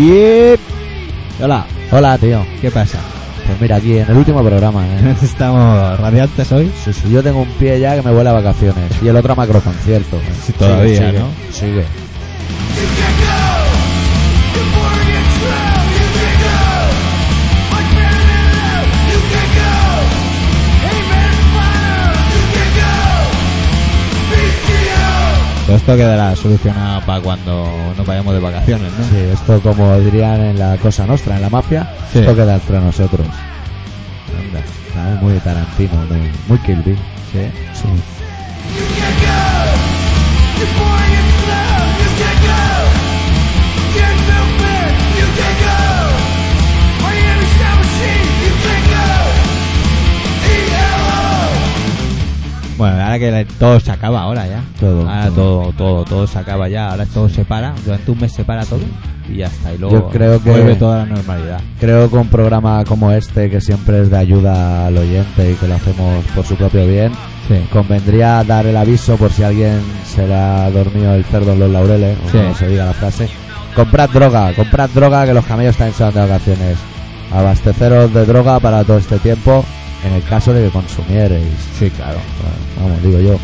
Yep. Hola, Hola, tío. ¿qué pasa? Pues mira, aquí en el último programa, ¿eh? Estamos radiantes hoy. Sí, sí, yo tengo un pie ya que me vuela a vacaciones y el otro a macroconcierto. ¿eh? Sí, todavía, sigue, ¿no? Sigue. Esto quedará solucionado para cuando nos vayamos de vacaciones, ¿no? Sí, esto como dirían en la cosa nostra, en la mafia, Sí. esto queda entre nosotros. Anda, ¿sabes? Muy Tarantino, muy, muy Kill Bill. Sí. Sí. Bueno, ahora que todo se acaba ahora ya. Todo, Ahora todo. todo, todo, todo se acaba ya. Ahora todo se para. Durante un mes se para todo. Y ya está. Y luego Yo creo que- vuelve toda la normalidad. Creo que un programa como este, que siempre es de ayuda al oyente y que lo hacemos por su propio bien, Sí. convendría dar el aviso por si alguien se le ha dormido el cerdo en los laureles, o Sí. como se diga la frase. Comprad droga, comprad droga que los camellos están van de vacaciones. Abasteceros de droga para todo este tiempo, en el caso de que consumierais. Sí, claro. Vamos, digo yo.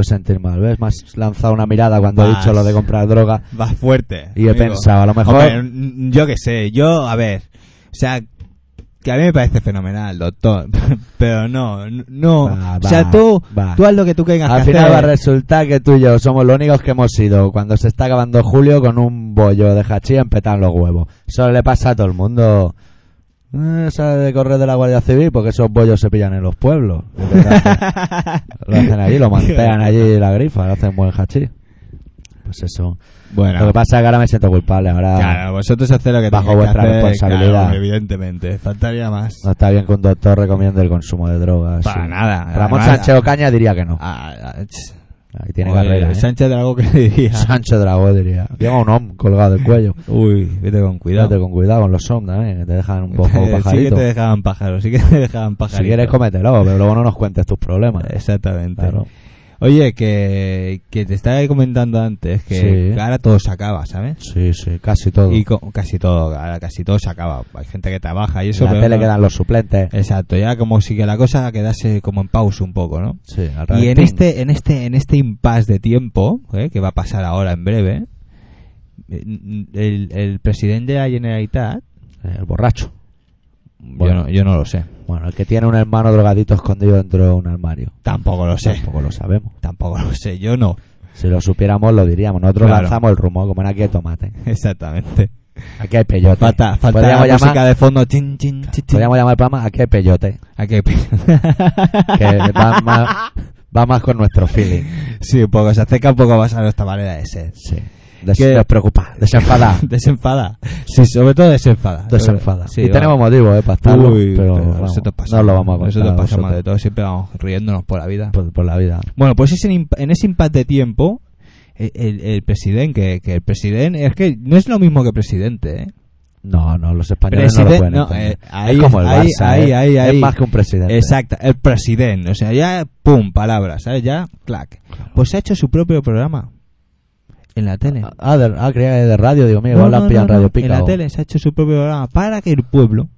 Hecho sentir mal, ¿ves? Me has lanzado una mirada cuando he Vas. dicho lo de comprar droga. Va fuerte. Y he pensado, a lo mejor- Hombre, yo qué sé, yo, a ver, o sea, que a mí me parece fenomenal, doctor, pero no, no, Va, o sea, va, tú, va. tú haz lo que tú tengas Al que final va a resultar que tú y yo somos los únicos que hemos ido cuando se está acabando julio con un bollo de hachís empetado en los huevos. Eso le pasa a todo el mundo. Eh, sale de correr de la Guardia Civil porque esos bollos se pillan en los pueblos. Lo hacen, allí, lo mantean allí la grifa, lo hacen buen hachís. Pues eso. Bueno, Lo que pasa es que ahora me siento culpable. Ahora claro, vosotros hacéis lo que Bajo tengáis que vuestra hacer, responsabilidad. claro, evidentemente, faltaría más. no está bien que un doctor recomiende el consumo de drogas. Para sí. nada. Ramón Sánchez Ocaña diría que no. ah, ah, ch- Ahí tiene joder, carrera. ¿eh? Sánchez de algo que diría. Sánchez Dragó diría. Lleva un om colgado del cuello. Uy, vete con cuidado. Cuídate con cuidado con los om también, que te dejan un poco sí que pajarito. te dejaban pájaros, sí que te dejaban pájaros. si quieres, cómetelo, pero luego no nos cuentes tus problemas. Exactamente. Claro. Oye, que, que te estaba comentando antes que Sí. ahora todo se acaba, ¿sabes? Sí, sí, casi todo. Y co- casi todo, ahora casi todo se acaba. Hay gente que trabaja y eso. en la tele no- quedan los suplentes. Exacto, ya como si que la cosa quedase como en pausa un poco, ¿no? Sí, al Y en este, en este, en este impasse de tiempo, ¿eh? que va a pasar ahora en breve, eh, el, el presidente de la Generalitat, El borracho. Yo, no, yo no lo sé, Bueno, el que tiene un hermano drogadito escondido dentro de un armario. tampoco lo sé, Tampoco lo sabemos. tampoco lo sé, yo no, Si lo supiéramos, lo diríamos. Nosotros Claro. lanzamos el rumor, como en aquí hay tomate. exactamente. Aquí hay peyote. Falta, falta Podríamos música llamar, de fondo, chin, chin, chin, chin. podríamos llamar el programa Aquí hay peyote. ¿A qué? Que va más, va más con nuestro feeling. sí, un poco, se acerca un poco más a nuestra manera de ser. Sí. Des, Que- despreocupa, desenfada. desenfada. Sí, sobre todo desenfada. desenfada. Sí, y tenemos motivo, ¿eh? Para estarlo. Uy, pero pero vamos, nosotros no lo vamos a contar. nosotros pasamos de todo, siempre vamos riéndonos por la vida. Por, por la vida. Bueno, pues ese en ese impasse de tiempo, el, el, el presidente, que, que el presidente, es que no es lo mismo que presidente, ¿eh? No, no, los españoles no Presiden- lo pueden no, eh, ahí es como el ahí, Barça, ahí, ¿eh? ahí. Es más que un presidente. Exacto, el presidente, o sea, ya, pum, palabras, ¿sabes? Ya, clac. Pues ha hecho su propio programa en la tele. Ah, de, ah, creía que de radio, digo, mira, No, no, no, Radio Pica. En la tele se ha hecho su propio programa para que el pueblo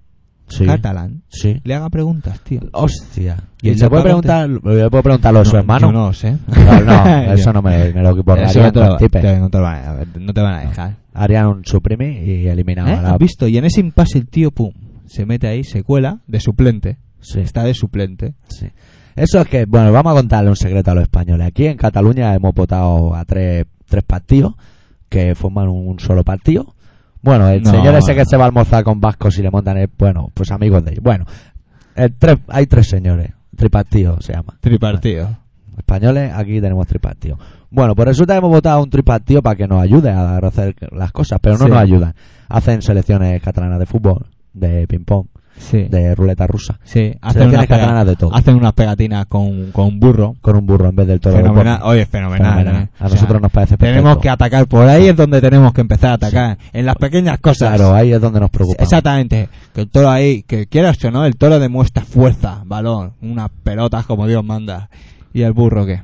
Sí. catalán Sí. le haga preguntas, tío. Hostia. Y ¿Y se puede preguntar, le puedo preguntarlo a su No, hermano? No sé. No, no, eso no me, me lo Eso no te, lo, no te van a, no te van a dejar. Harían un suprimi y eliminaban ¿Eh? la... ¿Has visto? Y en ese impasse el tío, pum, se mete ahí, se cuela de suplente. Sí, Está de suplente. sí. Eso es que, bueno, vamos a contarle un secreto a los españoles. Aquí en Cataluña hemos votado a tres, tres partidos que forman un solo partido Bueno, el No, señor ese que se va a almorzar con vascos y le montan el... Bueno, pues amigos de ellos. Bueno, el tres, hay tres señores. Tripartido se llama. Tripartido. Españoles, aquí tenemos tripartido. Bueno, pues resulta que hemos votado un tripartido para que nos ayude a hacer las cosas, pero no Sí. nos ayudan. Hacen selecciones catalanas de fútbol, de ping-pong, Sí. de ruleta rusa, Sí, hacen unas, pega- de todo. hacen unas pegatinas con, con un burro. con un burro en vez del toro. Fenomenal. Oye, fenomenal. Fenomenal. ¿eh? A O nosotros nos parece Tenemos que atacar por ahí, es donde tenemos que empezar a atacar. En las pequeñas cosas. Claro, ahí es donde nos preocupa. Exactamente. Que el toro ahí, que quieras o no, el toro demuestra fuerza, valor, unas pelotas como Dios manda. ¿Y el burro qué?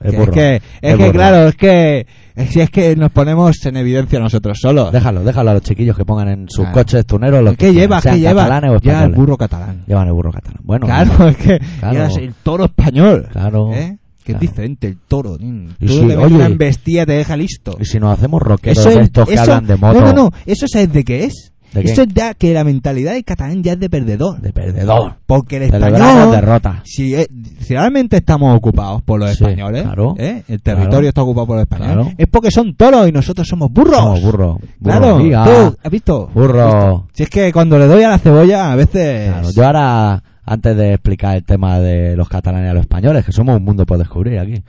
El Que burro. Es que, es que burro. claro, es que, si es que nos ponemos en evidencia nosotros solos. Déjalo, déjalo a los chiquillos que pongan en sus Claro. coches tuneros los ¿Qué lleva? ¿Qué lleva? Lleva el burro catalán. Llevan el burro catalán. Bueno, Claro, es que Claro. el toro español. Claro. ¿Eh? Que es diferente el toro. Y le ves oye. una embestida te deja listo. Y si nos hacemos rockeros Eso de es- estos que eso- hablan de moto, No, no, no. ¿Eso sabes de qué es? Eso es ya que la mentalidad del catalán ya es de perdedor. de perdedor. Porque el español... derrotas. Si, eh, si realmente estamos ocupados por los Sí, españoles, claro. ¿eh? el territorio Claro. está ocupado por los españoles, Claro. es porque son toros y nosotros somos burros. Como burro. burro Claro, tú, ¿has visto? Burro. Si es que cuando le doy a la cebolla, a veces... Claro, yo ahora, antes de explicar el tema de los catalanes y los españoles, que somos un mundo por descubrir aquí.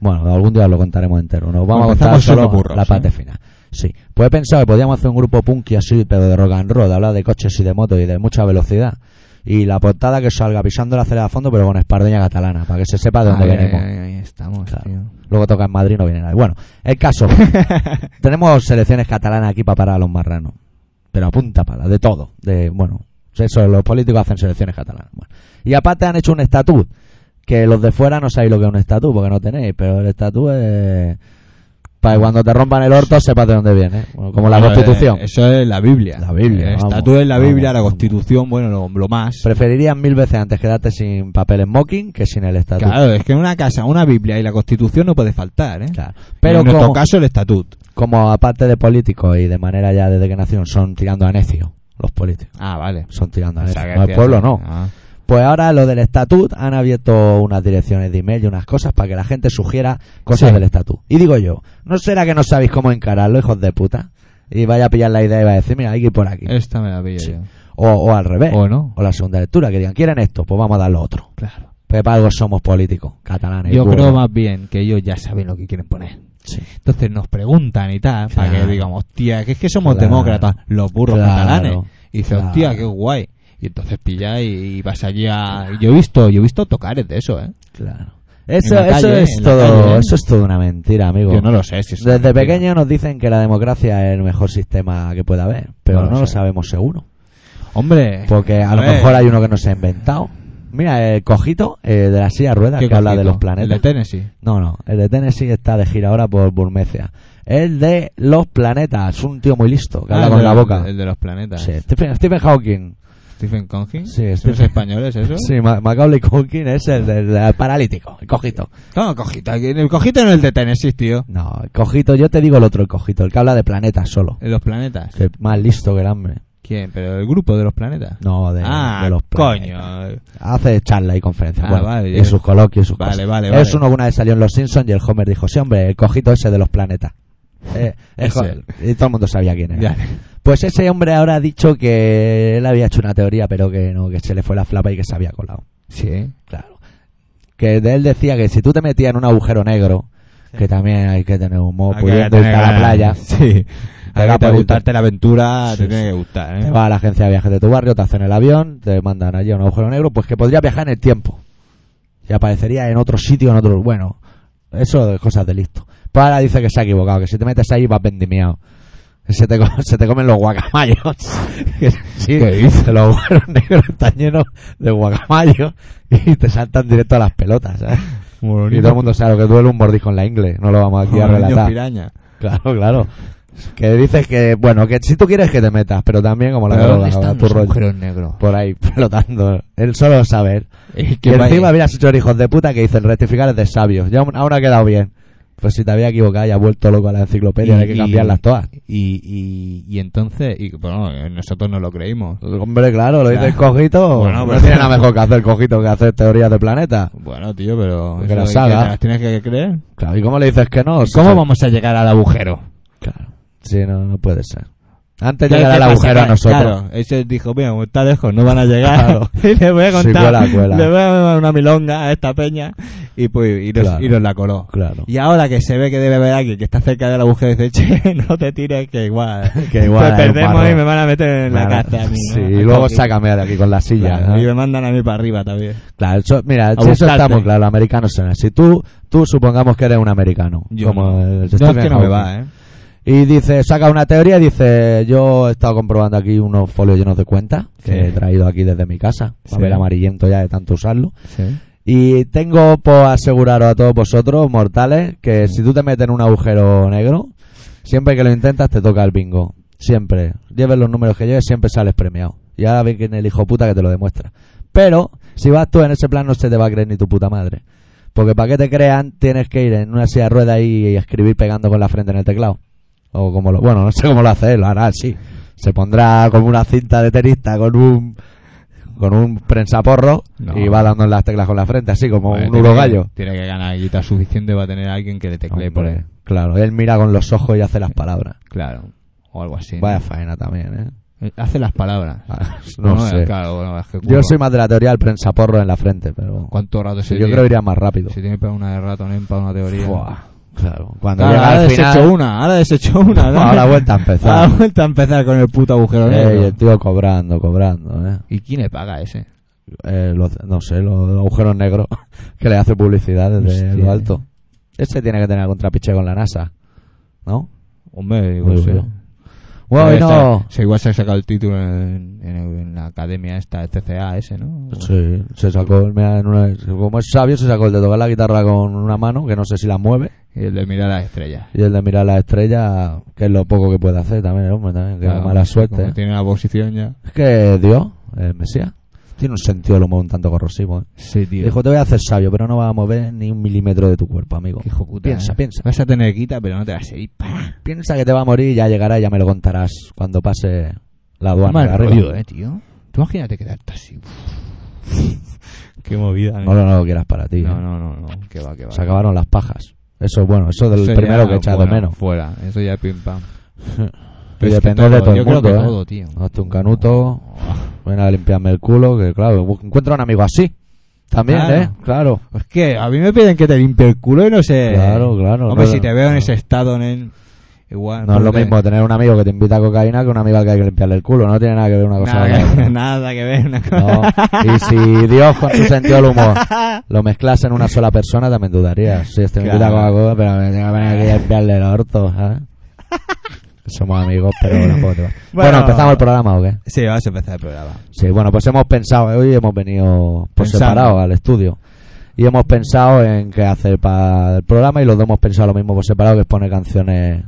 Bueno, algún día lo contaremos entero. Nos vamos a contar solo burros, la parte ¿eh? final. Sí. Pues he pensado que podíamos hacer un grupo punky así, pero de rock and roll, de hablar de coches y de motos y de mucha velocidad. Y la portada que salga pisando la acera a fondo, pero con espardeña catalana, para que se sepa de dónde Ahí, venimos. ahí, ahí estamos, Claro. tío. Luego toca en Madrid, no viene nadie. Bueno, el caso. tenemos selecciones catalanas aquí para parar a los marranos. Pero a punta pala, de todo. De, bueno, eso, los políticos hacen selecciones catalanas. Bueno. Y aparte han hecho un estatut. Que los de fuera no sabéis lo que es un estatut, porque no tenéis. Pero el estatut es. Para que cuando te rompan el orto sepas de dónde viene. Bueno, como la constitución. eh, Eso es la Biblia. La Biblia, estatuto es la Biblia, vamos, la constitución, bueno, lo, lo más. Preferirían mil veces antes quedarte sin papel smoking que sin el estatut. Claro, es que en una casa, una Biblia y la constitución no puede faltar, ¿eh? Claro. Pero en nuestro como, caso el estatuto. como aparte de políticos y de manera ya desde que nacieron son tirando a necio los políticos. Ah, vale. Son tirando a O necio. sea, No, el pueblo no. Ah. Pues ahora lo del estatut han abierto unas direcciones de email y unas cosas para que la gente sugiera cosas Sí. del estatut. Y digo yo, ¿no será que no sabéis cómo encararlo, hijos de puta? Y vaya a pillar la idea y va a decir, mira, hay que ir por aquí. Esta me la pillo Sí. yo. O, o al revés. ¿O no? O la segunda lectura, que digan, ¿quieren esto? Pues vamos a dar lo otro. Claro. Pero para algo somos políticos, catalanes. Yo creo más bien que ellos ya saben lo que quieren poner. Sí. Entonces nos preguntan y tal, para que digamos, tía, que es que somos Claro. demócratas, los burros Claro. catalanes. Y dice, hostia, qué guay. Y entonces pilla y, y vas allí a... Yo he visto, yo he visto tocares de eso, ¿eh? Claro. Eso, eso es todo, calle, ¿eh? eso es todo una mentira, amigo. Yo no lo sé si Desde mentira. pequeño nos dicen que la democracia es el mejor sistema que pueda haber, pero No no, lo sabemos seguro. Hombre, Porque a, a lo ver. mejor hay uno que no se ha inventado. Mira, el cojito eh, de la silla de ruedas ¿qué que habla de los planetas. El de Tennessee. No, no, el de Tennessee está de gira ahora por Burmecia. El de los planetas, un tío muy listo, que Ah, habla con la boca. El de los planetas. Sí, Stephen, Stephen Hawking. Stephen Hawking. Sí, ¿Los Stephen- españoles eso? Sí, Ma- Macaulay Culkin es el paralítico, el cojito. No, cojito. El cojito no es el de Tennessee, tío. No, el cojito, yo te digo el otro, el cojito, el que habla de planetas solo. De los planetas. Que más listo que el hambre. ¿Quién? ¿Pero el grupo de los planetas? No, de, ah, de los coño. planetas. Hace charla y conferencias. Ah, bueno, vale, y sus coloquios y sus Vale, cosas. vale, Es vale. uno que una vez salió en Los Simpsons y el Homer dijo, sí, hombre, el cojito ese de los planetas. Eh, es él. y todo el mundo sabía quién era. Ya. Pues ese hombre ahora ha dicho que él había hecho una teoría, pero que no, que se le fue la flapa y que se había colado. Sí. Claro. Que de él decía que si tú te metías en un agujero negro, que también hay que tener humor, pudiendo irte a la playa, Sí. Hay que gustarte la aventura, Sí, te tiene que gustar, te ¿eh? vas a la agencia de viajes de tu barrio, te hacen el avión, te mandan allí a un agujero negro, pues que podría viajar en el tiempo. Y aparecería en otro sitio, en otro... Bueno, eso es cosas de listo. Pues ahora dice que se ha equivocado, que si te metes ahí vas vendimiado. Se te, se te comen los guacamayos. Sí, los agujeros negros están llenos de guacamayos y te saltan directo a las pelotas, ¿sabes? Y todo el mundo sabe lo que duele un mordisco en la ingle. No lo vamos aquí a relatar. piraña. Claro, claro. Que dices que, bueno, que si tú quieres que te metas, pero también como la ¿Pero droga, ¿Dónde están tu rollo. negros? Por ahí, flotando. Él solo saber. Y Que vaya- encima, mira, esos hijos de puta que dicen rectificar es de sabios. Ya aún ha quedado bien. Pues si te había equivocado y ha vuelto loco a la enciclopedia, hay que cambiarlas todas. Y, y, y entonces, y, bueno, nosotros no lo creímos. Hombre, claro, lo dice el cojito. Bueno, no pero- tiene nada mejor que hacer el cojito que hacer teorías de planeta. Bueno, tío, pero... Que las tienes que creer? Claro, ¿y cómo le dices que no? ¿Cómo vamos a llegar al agujero? Claro. Sí, no, no puede ser. Antes ¿Qué- llegará qué el pasa? agujero a nosotros. Claro, ese dijo, mira, como está lejos, no van a llegar. Y le voy a contar, cuela, cuela. le voy a dar una milonga a esta peña y pues y nos, Claro. y nos la coló. Claro. Y ahora que se ve que debe haber alguien que está cerca del agujero, dice, che, no te tires, que igual, Que igual te perdemos y me van a meter en la cárcel a mí. Sí, ¿no? y Al luego sácame de aquí con la silla. Claro, ¿no? Y me mandan a mí para arriba también. Claro, eso- mira, si eso muy claro, los americanos son así. Tú, tú supongamos que eres un americano. Yo como no. el Yo es que no me va, ¿eh? Y dice, saca una teoría y dice, yo he estado comprobando aquí unos folios llenos de cuentas que Sí. he traído aquí desde mi casa, Sí. a ver amarillento ya de tanto usarlo. Sí. Y tengo por aseguraros a todos vosotros, mortales, que si tú te metes en un agujero negro, siempre que lo intentas te toca el bingo. Siempre. Lleves los números que lleves, siempre sales premiado. Y ahora ven que en el hijo puta que te lo demuestra. Pero, si vas tú en ese plan, no se te va a creer ni tu puta madre. Porque para que te crean, tienes que ir en una silla de ruedas y escribir pegando con la frente en el teclado. O como lo, bueno, no sé cómo lo hace lo hará así. Se pondrá como una cinta de tenista con un, con un prensaporro No. y va dando en las teclas con la frente, así como Bueno, un tiene urogallo. Tiene que ganar guita suficiente para tener a alguien que le teclee por él. Claro, él mira con los ojos y hace las palabras. Claro. O algo así. ¿no? Vaya faena también, ¿eh? Eh, Hace las palabras. Ah, No sé. Claro, bueno, es que Yo soy más de la teoría del prensaporro en la frente, pero ¿Cuánto rato se yo creo que iría más rápido. Si tiene para una de ratonen para una teoría. Buah, claro, cuando Claro, llega ahora al final, una, ahora desecho una. ¿no? a la vuelta a empezar. A la vuelta a empezar con el puto agujero Ey, negro. el tío cobrando, cobrando, ¿eh? ¿Y quién le paga ese? Eh, los- no sé, los, los agujeros negros que le hace publicidad desde Hostia. lo alto. Ese tiene que tener algún trapiche con la NASA, ¿no? Hombre, igual bueno. no. estar- se igual se ha sacado el título en, en- en la academia esta, CCA ese, ¿no? Sí, se sacó, mira, en una- como es sabio, se sacó el de tocar la guitarra con una mano, que no sé si la mueve, Y el de mirar las estrellas. y el de mirar la estrella, que es lo poco que puede hacer también, el hombre, también, que Claro, mala suerte. Tiene la posición ya. Es que Dios, el Mesías, tiene un sentido del humor un tanto corrosivo. ¿eh? Sí, tío. Dijo, te voy a hacer sabio, pero no vas a mover ni un milímetro de tu cuerpo, amigo. Qué hijo puta, piensa, ¿eh? piensa. Vas a tener quita, pero no te vas a ir. ¡Pah! Piensa que te va a morir y ya llegará y ya me lo contarás cuando pase la aduana de arriba. eh, tío. Tú imagínate quedarte así. Qué movida, No, lo- no lo quieras para ti. No, ¿eh? no, no, no. Que va, que va. Se acabaron las pajas. Eso, bueno, eso del Eso primero que he echado menos. Fuera, eso ya pim pam. Y Es depende de todo el mundo, ¿eh? todo, tío. Hazte un canuto, ven a limpiarme el culo, que claro, encuentra un amigo así. También, Claro. ¿eh? Claro. Es que a mí me piden que te limpie el culo y no sé. Claro, claro. Hombre, no- si te veo en ese estado, nen, igual. No es lo pues, mismo tener un amigo que te invita a cocaína que un amigo al que hay que limpiarle el culo. No tiene nada que ver una cosa Nada, con la que, otra. nada que ver. una cosa. No. Y si Dios con su sentido del humor lo mezclase en una sola persona, también dudarías. Si este me invita a Claro. Coca-Cola, pero me tengo que venir aquí a limpiarle el orto, ¿sabes? Somos amigos, pero va. Bueno, Bueno. ¿empezamos el programa o qué? Sí, vamos a empezar el programa. Sí, bueno, pues hemos pensado, hoy hemos venido por Pensando. separado al estudio. Y hemos pensado en qué hacer para el programa y los dos hemos pensado lo mismo por separado, que es poner canciones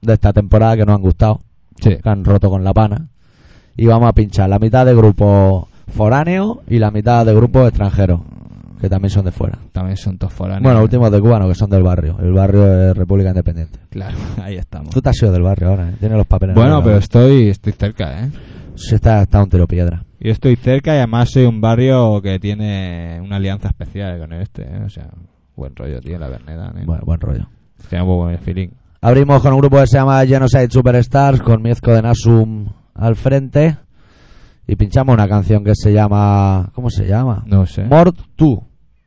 de esta temporada que nos han gustado, Sí. que han roto con la pana. Y vamos a pinchar la mitad de grupos foráneos y la mitad de grupos extranjeros, que también son de fuera. También son todos foráneos. Bueno, últimos de cubano, que son del barrio. El barrio es República Independiente. Claro, ahí estamos. Tú te has ido del barrio ahora, ¿eh? Tienes los papeles. en Bueno, pero estoy, estoy cerca, ¿eh? Sí, está, está un tiro piedra. Yo estoy cerca y además soy un barrio que tiene una alianza especial con el este, ¿eh? O sea, buen rollo, tío, la Verneda, ¿eh? Bueno, buen rollo. Tiene muy buen feeling. Abrimos con un grupo que se llama Genocide Superstars, con Miezco de Nasum al frente. Y pinchamos una canción que se llama. ¿Cómo se llama? No sé. Mort 2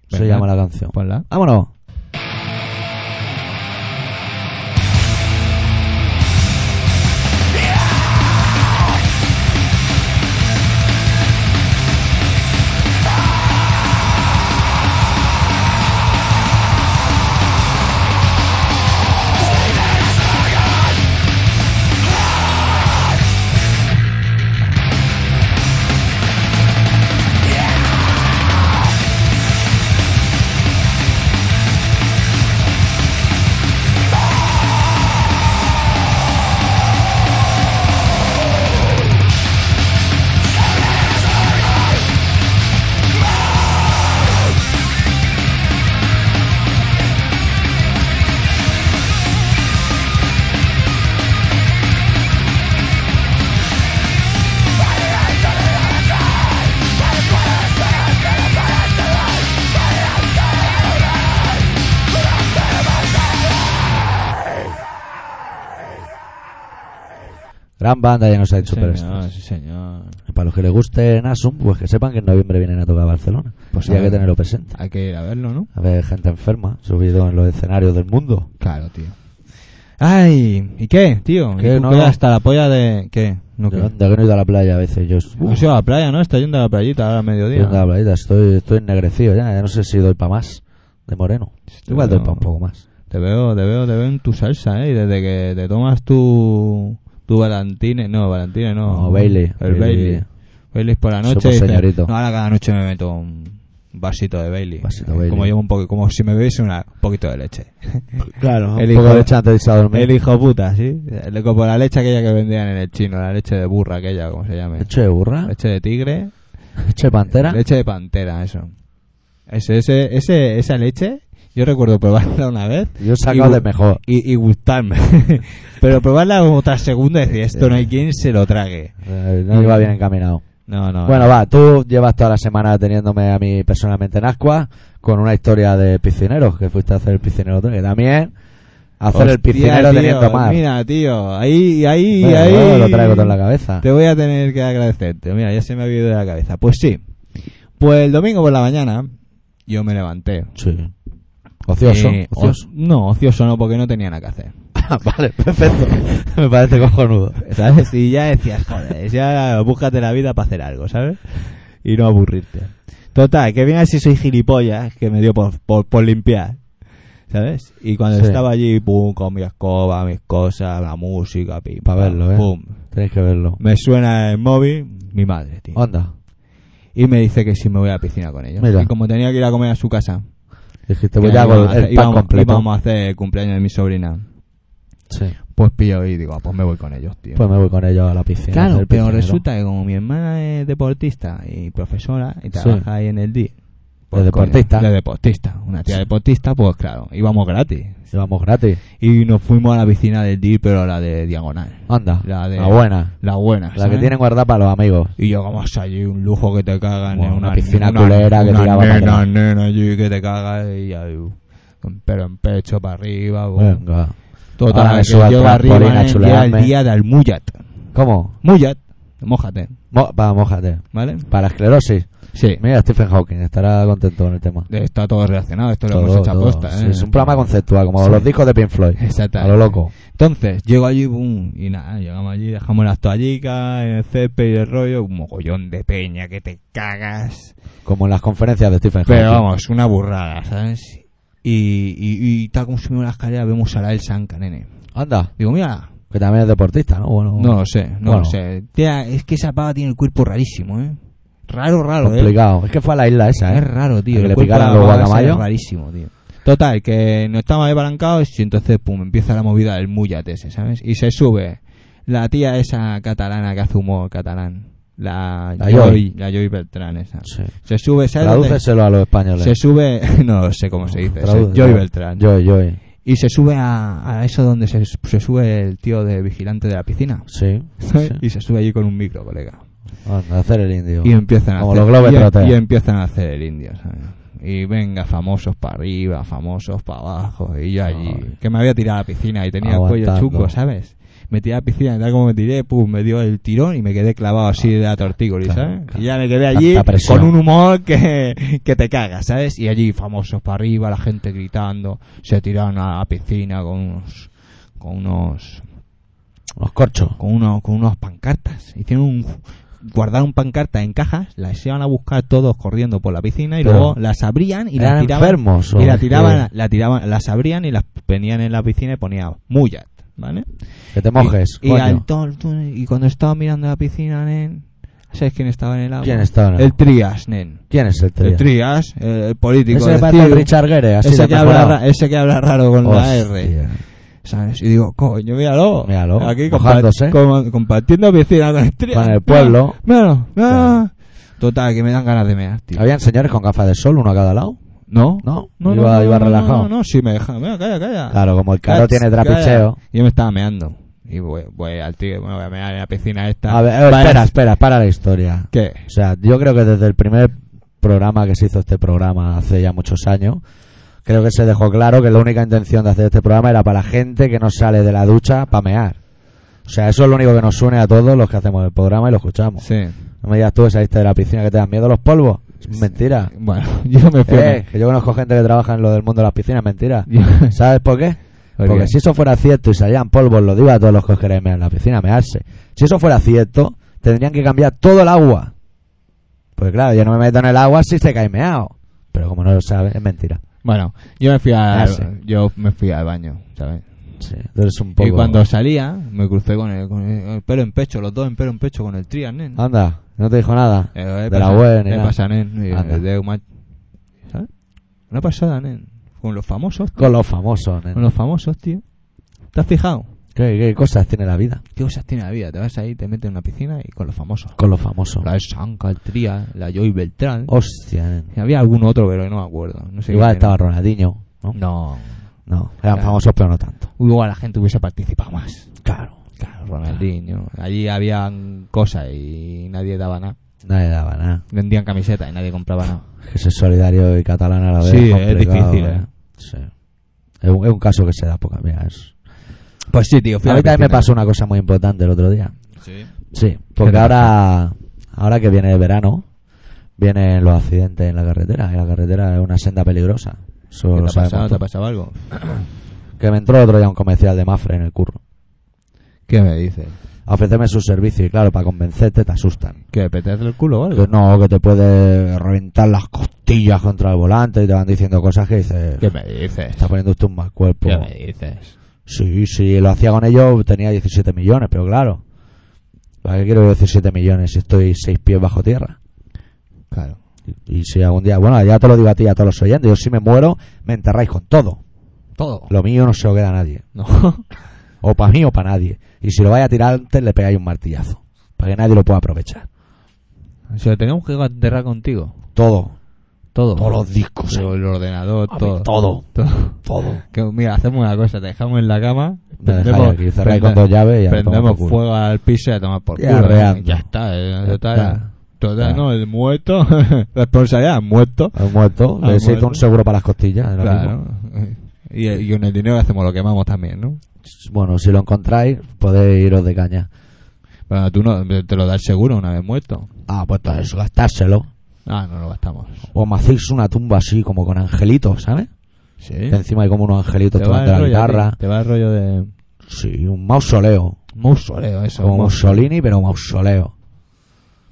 se llama la canción. Ponla. Vámonos. Gran banda ya nos ha Sí, hecho señor, sí, señor. Para los que les guste Nasum, pues que sepan que en noviembre vienen a tocar a Barcelona. Pues y hay que tenerlo presente. Hay que ir a verlo, ¿no? A ver, gente enferma, subido en los escenarios del mundo. Claro, tío. Ay, ¿y qué, tío? ¿Qué? ¿Y tú No. hasta la polla de... ¿Qué? No, ¿qué? anda que no he ido a la playa a veces. Yo No sé, a la playa, ¿no? Está yendo a la playita ahora a estoy mediodía. yendo a la playita, estoy, estoy ennegrecido ya. Ya no sé si doy para más de moreno. Igual doy para un poco más. Te veo, te veo, te veo en tu salsa, ¿eh? Y desde que te tomas tu... Tu Valentine... No, Valentine no. No, Bailey. El Bailey. Bailey por la noche. Somos y dices, señorito. No, ahora cada noche me meto un vasito de Bailey. Vasito Bailey. Como llevo un poco... Como si me bebiese una- un poquito de leche. Claro, El un poco hijo- de leche antes de irse a dormir. El hijo puta, ¿sí? Como la leche aquella que vendían en el chino. La leche de burra aquella, como se llame. ¿Leche de burra? Leche de tigre. ¿Leche de pantera? Leche de pantera, eso. Ese, ese, ese, esa leche, yo recuerdo probarla una vez Yo he sacado de mejor. y, y gustarme. Pero probarla otra segunda y decir, esto no hay quien se lo trague. Eh, no iba bien encaminado. No, no. Bueno, no. va, tú llevas toda la semana teniéndome a mí personalmente en Ascua con una historia de piscineros, que fuiste a hacer el piscinero que también hacer el piscinero tío, teniendo mar. Mira, tío, ahí, ahí, Bueno, ahí. luego lo traigo todo en la cabeza. Te voy a tener que agradecerte. Mira, ya se me ha ido de la cabeza. Pues sí. Pues el domingo por la mañana yo me levanté. Sí. Ocioso. Eh, ocioso. o- no, ocioso no, porque no tenía nada que hacer. vale, perfecto. Me parece cojonudo. ¿Sabes? Y ya decías, joder, ya búscate la vida para hacer algo, ¿sabes? Y no aburrirte. Total, que bien si soy gilipollas, que me dio por, por, por limpiar. ¿Sabes? Y cuando Sí. estaba allí, pum, con mi escoba, mis cosas, la música, pim, Pa' pam, verlo, ¿eh? pum. Tenéis que verlo. Me suena el móvil, mi madre, tío. Onda. Y me dice que si me voy a la piscina con ellos. Mira. Y como tenía que ir a comer a su casa, Dijiste, hago a el hacer- íbamos, completo. íbamos a hacer el cumpleaños de mi sobrina. Sí. Pues pillo y digo, ah, pues me voy con ellos, tío. Pues me voy con ellos a la piscina. Claro, pero piscinero. resulta que como mi hermana es deportista y profesora y trabaja ahí en el DI. De deportista. de deportista. Una tía deportista, pues claro, íbamos gratis. Íbamos gratis. Y nos fuimos a la piscina del DI, pero la de diagonal. Anda. La de- La buena. La buena. La que tienen guardada para los amigos. Y llegamos allí, un lujo que te cagan. Bueno, eh, una piscina una- culera que una tiraba para nena, atrás. nena allí que te cagas y con pelo en pecho para arriba. uh. Venga. Total, Ahora me que trampolín arriba era el día del Muyat. ¿Cómo? Muyat, mójate, Mo va, mójate. ¿vale? Para esclerosis. Sí. Mira, Stephen Hawking estará contento con el tema. Está todo relacionado, esto lo hemos hecho a todo. posta, Sí, ¿eh? es un programa conceptual, como Sí. los discos de Pink Floyd. Exacto. A lo loco. Entonces, llego allí, boom, y nada, llegamos allí, dejamos las toallicas, el césped y el rollo, un mogollón de peña que te cagas. Como en las conferencias de Stephen Hawking. Pero vamos, una burrada, ¿sabes? Y, y, y tal como subimos la escalera, vemos a la El Sanca, nene. Anda, Digo, mira, que también es deportista, ¿no? Bueno, no lo sé, no Bueno. lo sé. Tía, es que esa pava tiene el cuerpo rarísimo, ¿eh? Raro, raro, ¿eh? complicado. Es que fue a la isla esa, ¿eh? Es raro, tío. A que le picaran los guacamayos. Es rarísimo, tío. Total, que no estamos ahí balancados y entonces, pum, empieza la movida del muyate ese, ¿sabes? Y se sube la tía esa catalana que hace humor catalán. La, La Joy, Joy. la Joy Beltrán esa. Sí. Se sube. Tradúceselo a los españoles. Se sube, no sé cómo se dice, Traduce- Joy Beltrán. Joy, Joy. Y se sube a, a eso donde se, se sube el tío de vigilante de la piscina. Sí. Y se sube allí con un micro, colega. A hacer el indio. Y empiezan a Como hacer, los Globetrotters. y, y empiezan a hacer el indio, ¿sabes? Y venga, famosos para arriba, famosos para abajo. Y yo allí, Ay. que me había tirado a la piscina y tenía el cuello chuco, ¿sabes? Me tiré a la piscina y tal como me tiré, pum, me dio el tirón y me quedé clavado así de la tortícolis, ¿sabes? Y ya me quedé allí con un humor que, que te cagas, ¿sabes? Y allí famosos para arriba, la gente gritando, se tiraron a la piscina con unos, con unos, Los corchos. con unos, con unos pancartas. Hicieron un, guardaron pancartas en cajas, las iban a buscar todos corriendo por la piscina y Pero- luego las abrían y ¿Eran las tiraban. enfermos? Y la tiraban, la tiraban, las abrían y las ponían en la piscina y ponía Muyat, ¿vale? Que te mojes, Y, y, al ton- ton- y cuando estaba mirando la piscina, nen, ¿sabes quién estaba en el agua? ¿Quién estaba en el El? Trias, nen. ¿Quién es el El trío? Trias, el, el político. Ese el Richard Gere, así ese, que habla, ese que habla raro con la Hostia. R. ¿Sabes? Y digo, coño, míralo. Míralo, Aquí compa- com- compartiendo piscina con. Con el pueblo. Míralo, míralo. Total, que me dan ganas de mear, tío. ¿Habían señores con gafas de sol, uno a cada lado? ¿No? ¿No? No, iba, no, iba no, relajado. No, no, sí me deja. Mira, calla, calla. Claro, como el caro tiene trapicheo. Yo me estaba meando. Y voy, voy al tío, bueno, voy a mear en la piscina esta. A ver, eh, espera, espera, para la historia. ¿Qué? O sea, yo creo que desde el primer programa que se hizo este programa hace ya muchos años, creo que se dejó claro que la única intención de hacer este programa era para la gente que no sale de la ducha para mear. O sea, eso es lo único que nos une a todos los que hacemos el programa y lo escuchamos. Sí. No me digas tú que saliste de la piscina que te dan miedo los polvos. Es mentira. Bueno, yo me fui. Eh, que yo conozco gente que trabaja en lo del mundo de las piscinas, mentira. ¿Sabes por qué? ¿Por Porque qué? si eso fuera cierto y salían polvos, lo digo a todos los que queréis mear en la piscina, mearse. Si eso fuera cierto, tendrían que cambiar todo el agua. Pues claro, yo no me meto en el agua si se cae meado. Pero como no lo sabes, es mentira. Bueno, yo me fui a, Ah, sí. yo me fui al baño, ¿sabes? Sí, eres un poco... Y cuando salía, me crucé con el, con el, el pelo en pecho, los dos en pelo en pecho con el trias, nen. Anda, no te dijo nada. Eh, de ¿qué la pasa? ni ¿Qué nada. pasa, nen? Eh, de ¿Sabes? Una pasada, nen. Con los famosos. tío. Con los famosos, nen. Con los famosos, tío. ¿Te has fijado? ¿Qué, qué cosas tiene la vida? ¿Qué cosas tiene la vida? Te vas ahí, te metes en una piscina y con los famosos. Con los famosos. La Sanca, el Tria, la Joy Beltrán. Hostia. Y había algún otro, pero no me acuerdo. No sé Igual estaba. Ronaldinho, ¿no? No. No, eran Claro. famosos pero no tanto. Igual la gente hubiese participado más. Claro. Claro, Ronaldinho. Allí habían cosas y nadie daba nada. Nadie daba nada. Vendían camisetas y nadie compraba nada. Que ser solidario y catalán a la vez. Sí, es difícil, ¿eh? Sí. Es un, es un caso que se da poca. Mira, es... Pues sí, tío. A mí también me pasó una cosa muy importante el otro día. Sí. Sí, porque ahora, ahora que viene el verano, vienen los accidentes en la carretera. Y la carretera es una senda peligrosa. Eso ¿Qué lo te ha pasado? ¿Te ha pasado algo? Que me entró otro día un comercial de Mafre en el curro. ¿Qué me dices? A ofrecerme su servicio y claro, para convencerte te asustan. ¿Qué? ¿Petearte el culo o algo? Que no, que te puede reventar las costillas contra el volante y te van diciendo cosas que dices, ¿Qué me dices? está poniendo usted un mal cuerpo. ¿Qué me dices? Sí, sí, lo hacía con ellos, tenía 17 millones, pero claro. ¿Para qué quiero 17 millones si estoy seis pies bajo tierra? Claro. Y, y si algún día, bueno, ya te lo digo a ti y a todos los oyentes, yo si me muero, me enterráis con todo. Todo. Lo mío no se lo queda a nadie. No. O para mí o para nadie. Y si lo vaya a tirar antes, le pegáis un martillazo. Para que nadie lo pueda aprovechar. Si lo tenemos que enterrar contigo. Todo. Todo. Todos los discos. El, el ordenador, todo. todo. Todo. Todo. Que, mira, hacemos una cosa, te dejamos en la cama, aquí, con dos llaves y prendemos fuego al piso y a tomar por culo. ¿eh? Ya está, eh, Ya total, está. total, no, el muerto, responsabilidad, muerto. He muerto. Ha Necesito un seguro para las costillas. Claro. Y, y con el dinero que hacemos lo quemamos también, ¿no? Bueno, si lo encontráis, podéis iros de caña. Bueno, tú no, te lo das seguro una vez muerto. Ah, pues entonces gastárselo. Ah, no lo gastamos. O me hacéis una tumba así, como con angelitos, ¿sabes? Sí. Que encima hay como unos angelitos tocando la rollo, guitarra. te va el rollo de Sí, un mausoleo. mausoleo, eso. Como. Mussolini, pero mausoleo.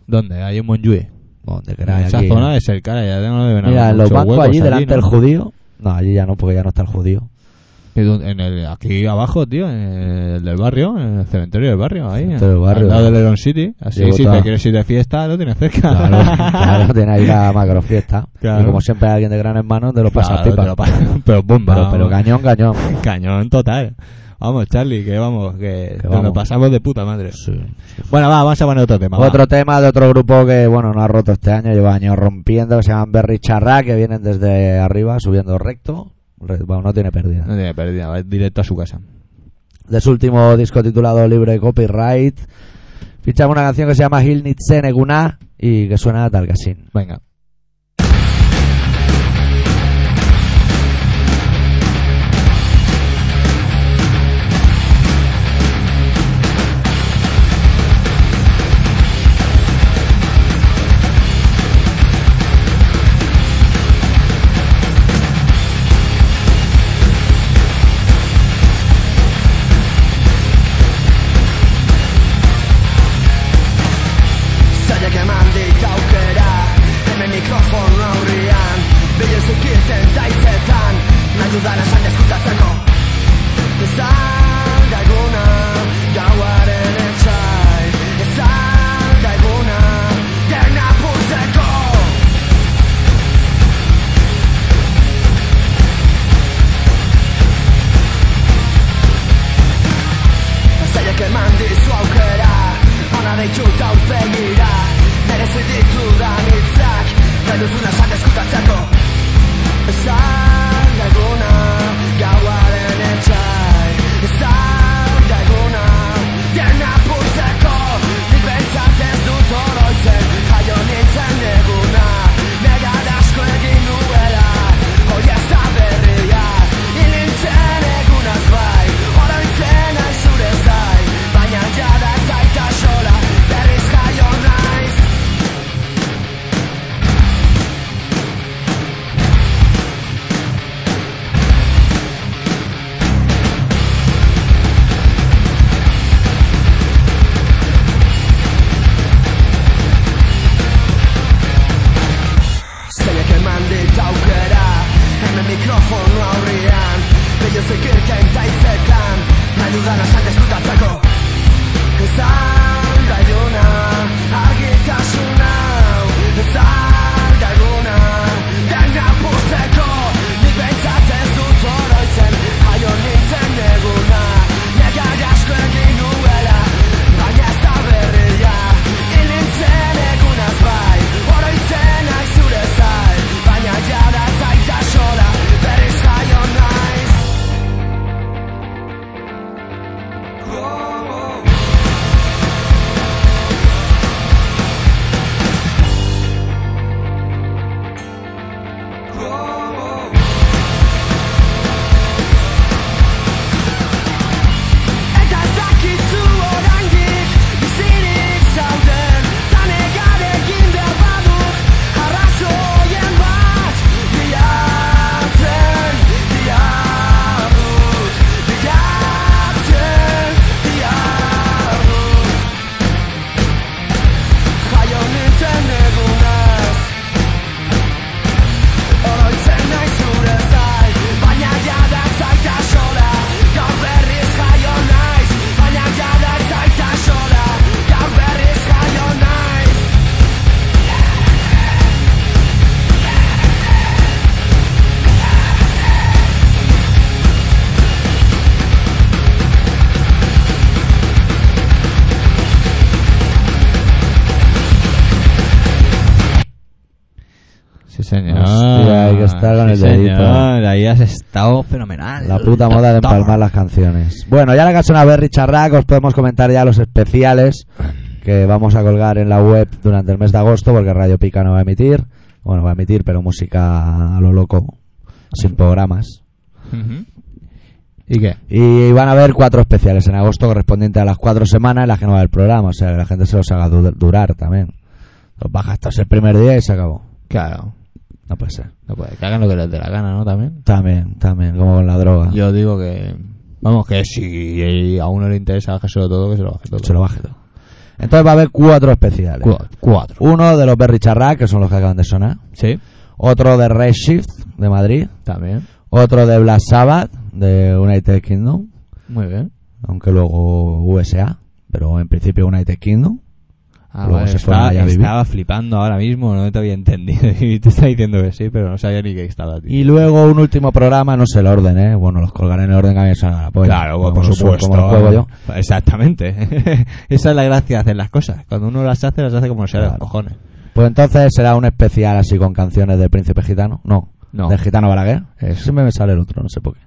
¿Dónde? Hay un Monjuí. Donde queráis esa aquí. zona es el cara, ya no deben Mira, haber en los bancos huecos allí, delante del judío. No, allí ya no, porque ya no está el judío. En el, aquí abajo, tío, en el del barrio, en el cementerio del barrio, ahí. Del barrio. Al lado del Leron City. Así, Llevo si te quieres ir de fiesta, lo tienes cerca. Claro, claro, tiene ahí la macrofiesta. Claro. Y como siempre hay alguien de gran hermano, te lo pasa Claro, pipa. te lo pasa. Pero bomba. Pero, cañón, cañón. Cañón total. Vamos, Charlie, que vamos, que, Que nos pasamos de puta madre. Sí. Bueno, va, vamos a poner otro tema. va. Otro tema de otro grupo que, bueno, no ha roto este año, lleva años rompiendo, que se llaman Berry Charra, que vienen desde arriba, subiendo recto. Re- Bueno, no tiene pérdida. No tiene pérdida, va directo a su casa. De su último disco titulado Libre de Copyright, fichamos una canción que se llama Hil Nitze Neguna y que suena a Talgasin. Venga. Lord. Estar con el dedito. señor. Ahí has estado fenomenal. La puta moda de empalmar las canciones. Bueno, ya la ha sonado Berry Charrac, os podemos comentar ya los especiales que vamos a colgar en la web durante el mes de agosto, porque Radio Pica no va a emitir. Bueno, va a emitir, pero música a lo loco, sin programas. ¿Y qué? Y van a haber cuatro especiales en agosto correspondientes a las cuatro semanas en las que no va a haber programa. O sea, que la gente se los haga du- durar también. Los baja hasta el primer día y se acabó. Claro. No puede ser. No puede. Que hagan lo que les dé la gana, ¿no? También. También, también, como con la droga. Yo digo que... Vamos, que si a uno le interesa bajárselo todo, que se lo baje todo. Se lo baje todo. Entonces va a haber cuatro especiales. Cu- Cuatro. Uno de los Berry Charrac, que son los que acaban de sonar. Sí. Otro de Redshift, de Madrid. También. Otro de Black Sabbath, de United Kingdom. Muy bien. Aunque luego USA. Pero en principio United Kingdom. Ah, Luego vale, se estaba, allá a vivir. estaba flipando ahora mismo, no te había entendido. Y te está diciendo que sí, pero no sabía ni que estaba, tío. Y luego un último programa, no sé el orden, ¿eh? Bueno, los colgaré en el orden que a mí me salga polla. Claro, por supuesto. Como juego yo. Exactamente. Esa es la gracia de hacer las cosas. Cuando uno las hace, las hace como se Claro. los cojones. Pues entonces será un especial así con canciones del Príncipe Gitano. No, No. del Gitano Balaguer. Eso. Siempre me sale el otro, no sé por qué.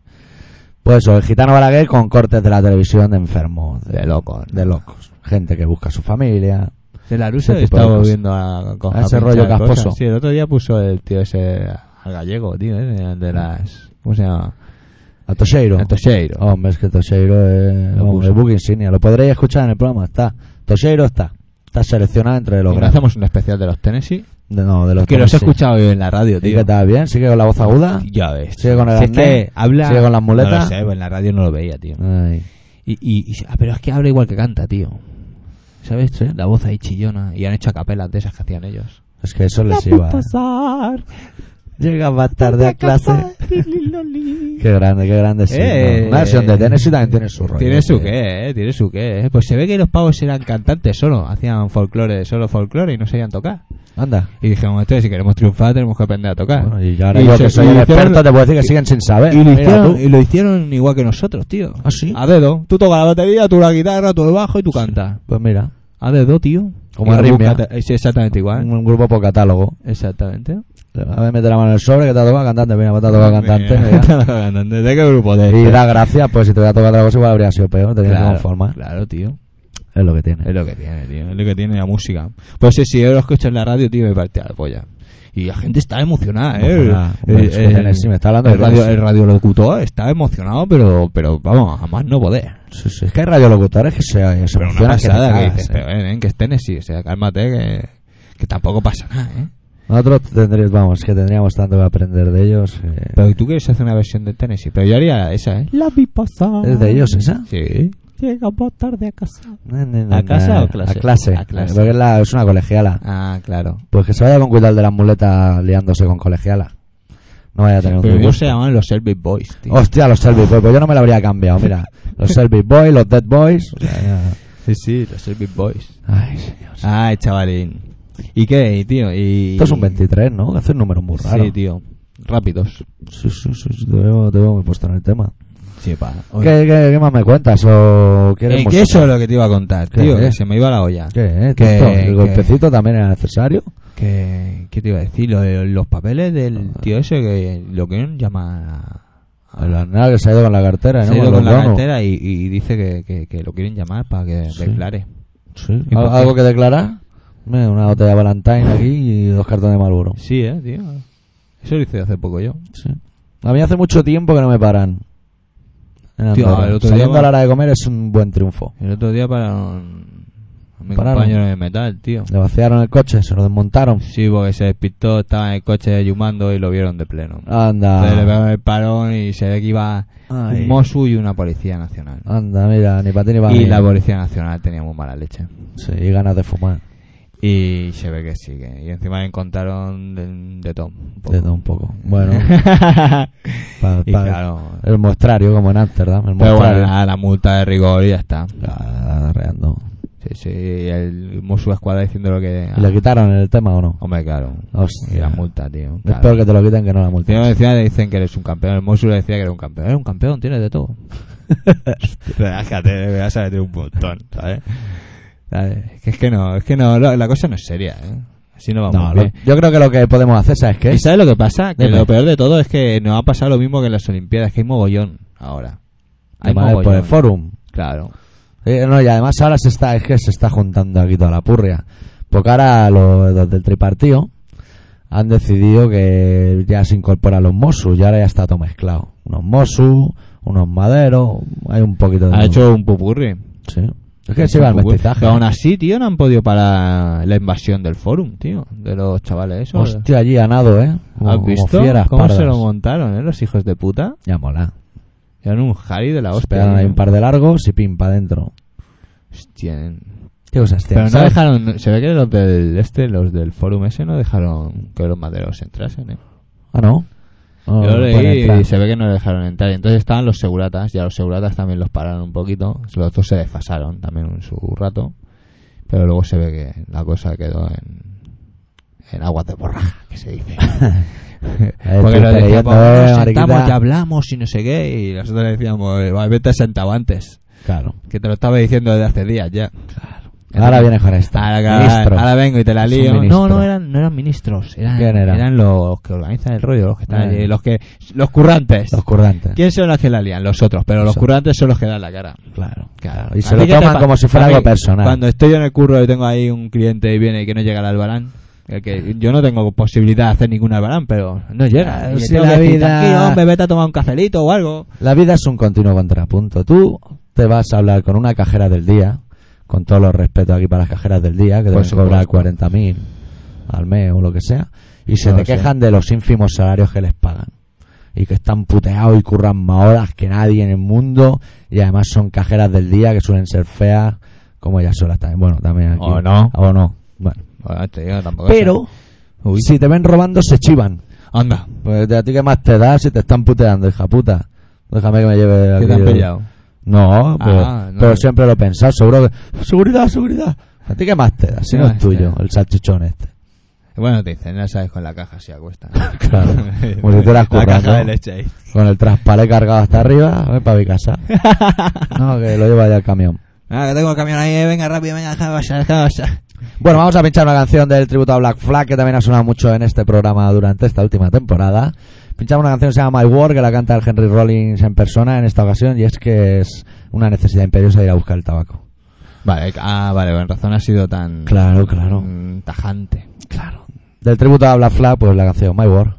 Pues eso, el Gitano Balaguer con cortes de la televisión de enfermos, de, De locos. de locos. Gente que busca a su familia. De la de estaba viendo a, con A ese rollo casposo. Sí, el otro día puso el tío ese al gallego, tío, ¿eh? de las... ¿Cómo se llama? A Tosheiro. El Toseiro. Hombre, es que Tosheiro es puso. el book insignia. Lo podréis escuchar en el programa. Está. Tosheiro está. Está seleccionado entre los grandes. hacemos un especial de los Tennessee. De, no, de los Que los he escuchado hoy en la radio, ¿Y tío. qué tal? ¿Bien? ¿Sigue con la voz aguda? Ya ves. Sigue con el Si es que habla... sigue con las muletas. No lo sé, en la radio no lo veía, tío. Ay. Y, y, y- ah, pero es que habla igual que canta, tío. ¿Sabes? La voz ahí chillona. Y han hecho a capelas de esas que hacían ellos. Es que eso les iba. Llega más tarde a clase. Qué grande, qué grande. Sí, Eh, ¿no? Una versión de Tennessee también tiene su rollo. Tiene su qué, eh, tiene su qué. eh. Pues se ve que los pavos eran cantantes solo, hacían folclore, solo folclore y no sabían tocar. Anda. Y dijimos, entonces si queremos triunfar tenemos que aprender a tocar. Bueno, y yo ahora Y yo se- que soy hicieron- experto te puedo decir que siguen sin saber. y, lo hicieron, tú. y lo hicieron igual que nosotros, tío. ¿Ah, sí? A dedo. Tú tocas la batería, tú la guitarra, tú el bajo y tú cantas. Pues mira, A dedo, tío. Como Sí, exactamente igual. un, un grupo por catálogo. Exactamente. A ver, mete la mano en el sobre que te ha tocado cantante. Mira, te ha tocado cantante. Mira, mira. te ha tocado cantante. ¿De qué grupo de Y este? da gracias, pues si te voy a tocar otra cosa igual habría sido peor. Te tienes que Claro, conformar. claro, tío. Es lo que tiene. Es lo que tiene, tío. Es lo que tiene la música. Pues sí, si yo lo escucho en la radio, tío, me partía la polla. Y la gente está emocionada, ¿eh? El- el- Tennessee, me está hablando el radio, el radiolocutor está emocionado, pero, pero vamos, jamás no poder. Sí, sí. Es que hay radiolocutores que se, se Pero una que te pasada que, cagas, dices, eh. pero ven, ven, que es Tennessee, o sea, cálmate, que, que tampoco pasa nada, ¿eh? Nosotros tendríamos, vamos, que tendríamos tanto que aprender de ellos. que- Pero tú quieres hacer una versión de Tennessee, pero yo haría esa, ¿eh? La vi pasar. ¿Es de ellos esa? Sí. Llegamos tarde a casa. ¿A casa o clase? A clase. A clase. Porque es, la- es una colegiala. Ah, claro. Pues que se vaya con cuidado de las muletas liándose con colegiala. No vaya a tener un Pero ellos se llaman los Elvis Boys, tío. Hostia, los Selby Boys. Pues yo no me lo habría cambiado. Mira, los Selby Boys, los Dead Boys. O sea, ya- Sí, sí, los Elvis Boys. Ay, señor. Ay, chavalín. ¿Y qué, tío? Y... Esto es un 23, ¿no? Que hace un número muy raro. Sí, tío. Rápidos. Sí, sí, sí, sí, te, veo, te veo muy puesto en el tema. Sí, pa. ¿Qué, qué, qué más me cuentas? ¿O Eh, que eso es lo que te iba a contar, ¿Qué? tío. Que se me iba la olla. ¿Qué, eh? Que- Esto, ¿El que- golpecito también era necesario? Que, ¿Qué te iba a decir? Lo de los papeles del tío ese que lo quieren llamar... a- El nada que se ha ido con la cartera, se ¿no? ha ido Con la cartera y, y dice que, que, que lo quieren llamar para que Sí. declare. Sí. ¿Y por ¿Al- qué? ¿Algo que declarar? Una botella de Valentine aquí y dos cartones de Marlboro. Sí, eh, tío. Eso lo hice hace poco yo. Sí. A mí hace mucho tiempo que no me paran. En Tío, el otro Saliendo día- a la hora de comer es un buen triunfo. El otro día para a mi Pararon. compañero de metal, tío. Le vaciaron el coche, se lo desmontaron. Sí, porque se despistó, estaba en el coche yumando y lo vieron de pleno. Entonces le Anda. pegaron el parón y se ve que iba Ay. un Mosu y una policía nacional. Anda, mira, ni para ti ni para Y mí. la policía nacional tenía muy mala leche. Sí, y ganas de fumar. Y se ve que sigue. Y encima le encontraron de, de un poco. De todo un poco. Bueno, pa- y pa- claro. el muestrario, como en Amsterdam. El Pero bueno, la, multa de rigor y ya está. Ah, arreando. Sí, sí. y El Mosu Escuadra diciendo lo que. ¿Y le quitaron el tema o no? Hombre, claro. Hostia. Y la multa, tío. Es claro. peor que te lo quiten que no la multa. Encima, encima le dicen que eres un campeón. El Mosu le decía que era un campeón. Eres un campeón, tienes de todo. Relájate, vas a meter un montón, ¿sabes? Es que no, es que no, la cosa no es seria, ¿eh? Así no vamos No, lo- bien. yo creo que lo que podemos hacer, ¿sabes qué? ¿Y sabes lo que pasa? Que Dime. lo peor de todo es que nos ha pasado lo mismo que en las Olimpiadas, que hay mogollón ahora. Hay Además, por el mogollón. forum. Claro. Eh, no, y además ahora se está, es que se está juntando aquí toda la purria. Porque ahora los, los del tripartido han decidido que ya se incorporan los Mosus y ahora ya está todo mezclado. Unos Mosus, unos Maderos, hay un poquito de... Ha hecho un pupurri. Sí. Es que se va Un pupurri. mestizaje. Pero aún así, tío, no han podido parar la invasión del forum, tío. De los chavales esos. Hostia, allí a nado, ¿eh? Como, ¿Has como visto fieras cómo se pardas. lo montaron, eh? Los hijos de puta. Ya mola. Eran un Harry de la Se hostia. pegaron ahí un par de largos y pim, para adentro. Hostia. ¿Qué cosas Pero no dejaron, se ve que los del este, los del forum ese no dejaron que los maderos entrasen, eh. Ah, no. Yo leí entrar. y se ve que no dejaron entrar. Y entonces estaban los seguratas, y a los seguratas también los pararon un poquito. Los dos se desfasaron también en su rato. Pero luego se ve que la cosa quedó en, en aguas de borraja, que se dice. Eh, Porque tú nos decían, leyendo, "Pues eh, nos mariquita". sentamos y hablamos y no sé qué. Y nosotros decíamos, "Va, vete sentado antes. Claro. Que te lo estaba diciendo desde hace días ya. Ahora viene con esta. Ahora, vengo y te la lío. No, no eran, no eran ministros. Eran, ¿Quién eran? los que organizan el rollo, los que están Ah. allí, los que, los currantes. Los currantes. ¿Quién son los que la lían? Los otros, pero los currantes son los que dan la cara. Claro. Claro. Y ¿A se lo toman como si fuera algo personal. Cuando estoy yo en el curro y tengo ahí un cliente y viene y que no llega al albarán, que yo no tengo posibilidad de hacer ningún albarán, pero no llega. Le si la vida- "Tranquilo, hombre, vete a tomar un cafelito o algo. La vida es un continuo contrapunto. Tú te vas a hablar con una cajera del día, con todos los respetos aquí para las cajeras del día, que deben cobrar supuesto. 40.000 al mes o lo que sea, y se No te quejan de los ínfimos salarios que les pagan. Y que están puteados y curran más horas que nadie en el mundo, y además son cajeras del día que suelen ser feas, como ellas solas también. Bueno, también aquí. O no. O no. Bueno. Bueno, te digo, tampoco Pero. Uy. si te ven robando, se chivan. Anda, Pues de a ti qué más te da si te están puteando, hija puta. Déjame que me lleve ¿qué te han pillado? No, pero, Ah, no. pero siempre lo pensado. Seguro que. Seguridad, seguridad. ¿A ti qué más te da? Si ¿Qué no es más te tuyo, el salchichón este. Bueno, te dicen, ya sabes, con la caja si acuesta. Claro. Como si te La hubieras currado. caja de leche ahí. Con el traspalé cargado hasta arriba, voy para mi casa. No, que lo lleva ya el camión. Ah, que tengo el camión ahí, venga rápido, venga, déjame pasar, déjame pasar. Bueno, vamos a pinchar una canción del tributo a Black Flag que también ha sonado mucho en este programa durante esta última temporada. Pinchamos una canción que se llama My War, que la canta el Henry Rollins en persona en esta ocasión, y es que es una necesidad imperiosa de ir a buscar el tabaco. Vale, ah, vale, con razón ha sido tan Claro, claro. mm, tajante. Claro. Del tributo a Black Flag, pues la canción My War.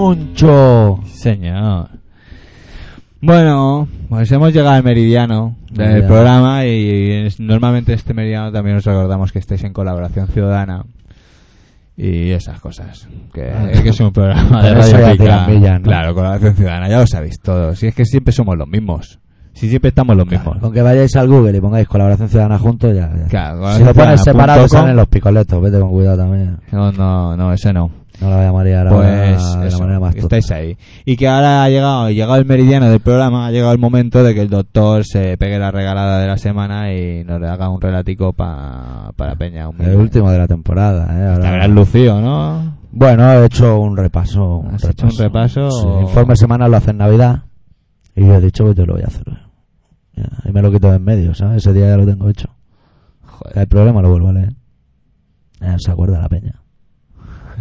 Moncho. Señor. Bueno, pues hemos llegado al meridiano del programa y es- normalmente este meridiano también os recordamos que estáis en colaboración ciudadana y esas cosas. Que, Ah. que es un programa de Radio ¿no? Claro, colaboración ciudadana, ya lo sabéis todos. Si es que siempre somos los mismos. Si siempre estamos los mismos. Con que vayáis al Google y pongáis colaboración ciudadana juntos, ya. ya. Claro, si lo pones separado, salen los picoletos. Vete con cuidado también. No, no, no, ese no. No lo voy a marear ahora Pues de la eso, manera más que tonta. estáis ahí. Y que ahora ha llegado, ha llegado el meridiano del programa, ha llegado el momento de que el doctor se pegue la regalada de la semana y nos le haga un relatico pa- para Peña. Un El último de la temporada, ¿eh? Ahora- habrás lucido, ¿no? Bueno, he hecho un repaso. Un ¿Has hecho un repaso Sí, o- informe semanal lo hace en Navidad. Y yo he dicho, pues yo lo voy a hacer. Ya, y me lo quito de en medio, ¿sabes? Ese día ya lo tengo hecho. Joder. El problema lo vuelvo a leer. Ya se acuerda la peña.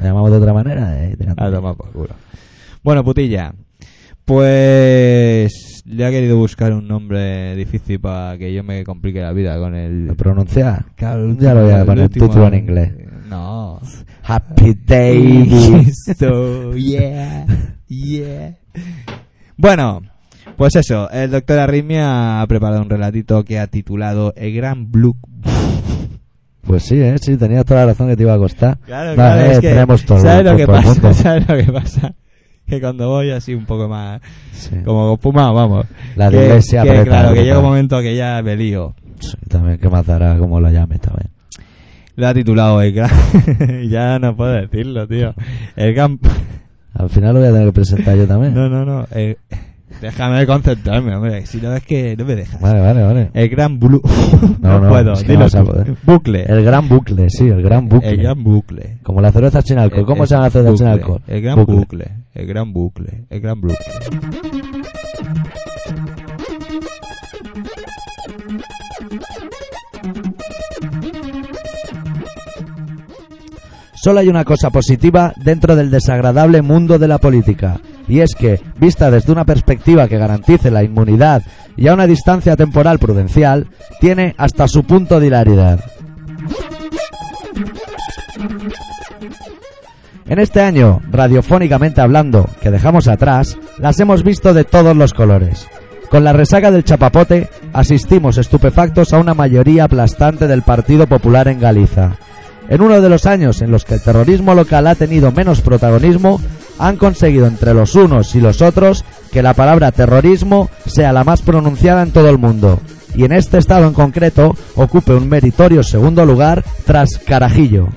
Llamamos de otra manera. eh, canta. A tomar por culo. Bueno, putilla. Pues le ha querido buscar un nombre difícil para que yo me complique la vida con el... ¿Lo pronunciar? Claro, el Ya lo voy a poner título en inglés. No. Happy Day. So, yeah, yeah. Bueno, pues eso, el doctor Arritmia ha preparado un relatito que ha titulado El Gran Blue. Pues sí, ¿eh? Sí, tenías toda la razón que te iba a costar. Claro, Vale, eh, tenemos todo, ¿sabes lo que el pasa? ¿Sabes lo que pasa? Que cuando voy así un poco más, Sí. como fumado, vamos. La que, iglesia que, aprieta, claro, que llega un momento que ya me lío. Sí, también que matará como lo llames también. Lo ha titulado El Gran... ya no puedo decirlo, tío. El Gran... Al final lo voy a tener que presentar yo también. No, no, no. eh, déjame concentrarme, hombre. Si no es que no me dejas. Vale, vale, vale. El gran blue. No, no, puedo. es que dilo no. Bucle. El gran bucle, sí, el gran bucle. El gran bucle. Como la cerveza sin alcohol. El- ¿Cómo el se llama la cerveza sin alcohol? El gran Bucle. bucle. El gran bucle. El gran bucle. Solo hay una cosa positiva dentro del desagradable mundo de la política, y es que, vista desde una perspectiva que garantice la inmunidad y a una distancia temporal prudencial, tiene hasta su punto de hilaridad. En este año, radiofónicamente hablando, que dejamos atrás, las hemos visto de todos los colores. Con la resaca del chapapote, asistimos estupefactos a una mayoría aplastante del Partido Popular en Galiza. En uno de los años en los que el terrorismo local ha tenido menos protagonismo, han conseguido entre los unos y los otros que la palabra terrorismo sea la más pronunciada en todo el mundo. Y en este estado en concreto ocupe un meritorio segundo lugar tras Carajillo.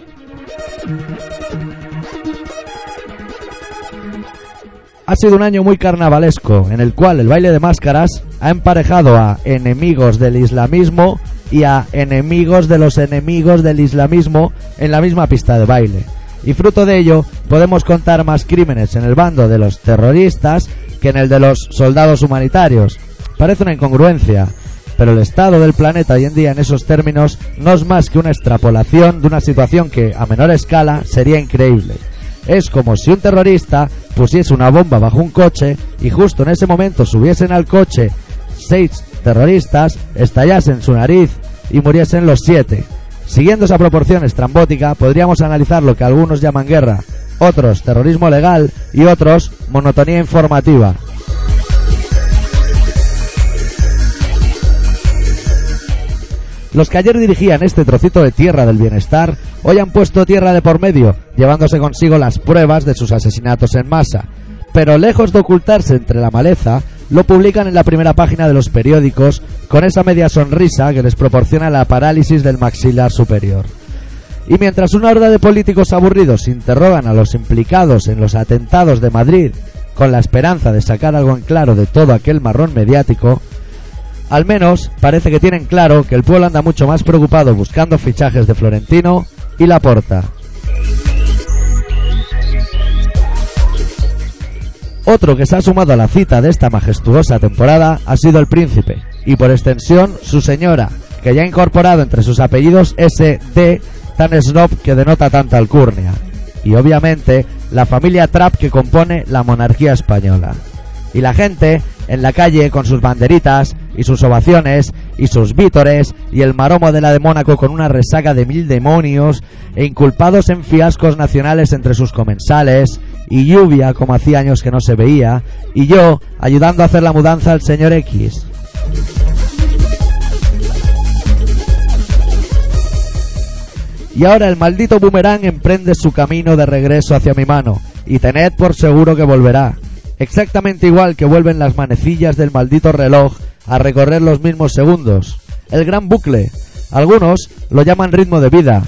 Ha sido un año muy carnavalesco, en el cual el baile de máscaras ha emparejado a enemigos del islamismo y a enemigos de los enemigos del islamismo en la misma pista de baile. Y fruto de ello, podemos contar más crímenes en el bando de los terroristas que en el de los soldados humanitarios. Parece una incongruencia, pero el estado del planeta hoy en día en esos términos no es más que una extrapolación de una situación que, a menor escala, sería increíble. Es como si un terrorista pusiese una bomba bajo un coche y justo en ese momento subiesen al coche seis terroristas, estallasen su nariz y muriesen los siete. Siguiendo esa proporción estrambótica, podríamos analizar lo que algunos llaman guerra, otros terrorismo legal y otros monotonía informativa. Los que ayer dirigían este trocito de tierra del bienestar, hoy han puesto tierra de por medio, llevándose consigo las pruebas de sus asesinatos en masa. Pero lejos de ocultarse entre la maleza, lo publican en la primera página de los periódicos con esa media sonrisa que les proporciona la parálisis del maxilar superior. Y mientras una horda de políticos aburridos interrogan a los implicados en los atentados de Madrid con la esperanza de sacar algo en claro de todo aquel marrón mediático, al menos parece que tienen claro que el pueblo anda mucho más preocupado buscando fichajes de Florentino y Laporta. Otro que se ha sumado a la cita de esta majestuosa temporada ha sido el príncipe, y por extensión su señora, que ya ha incorporado entre sus apellidos ese D tan snob que denota tanta alcurnia, y obviamente la familia Trapp que compone la monarquía española. Y la gente en la calle con sus banderitas y sus ovaciones, y sus vítores, y el maromo de la de Mónaco con una resaca de mil demonios, e inculpados en fiascos nacionales entre sus comensales, y lluvia como hacía años que no se veía, y yo ayudando a hacer la mudanza al señor X. Y ahora el maldito boomerang emprende su camino de regreso hacia mi mano, y tened por seguro que volverá. Exactamente igual que vuelven las manecillas del maldito reloj a recorrer los mismos segundos. El gran bucle. Algunos lo llaman ritmo de vida.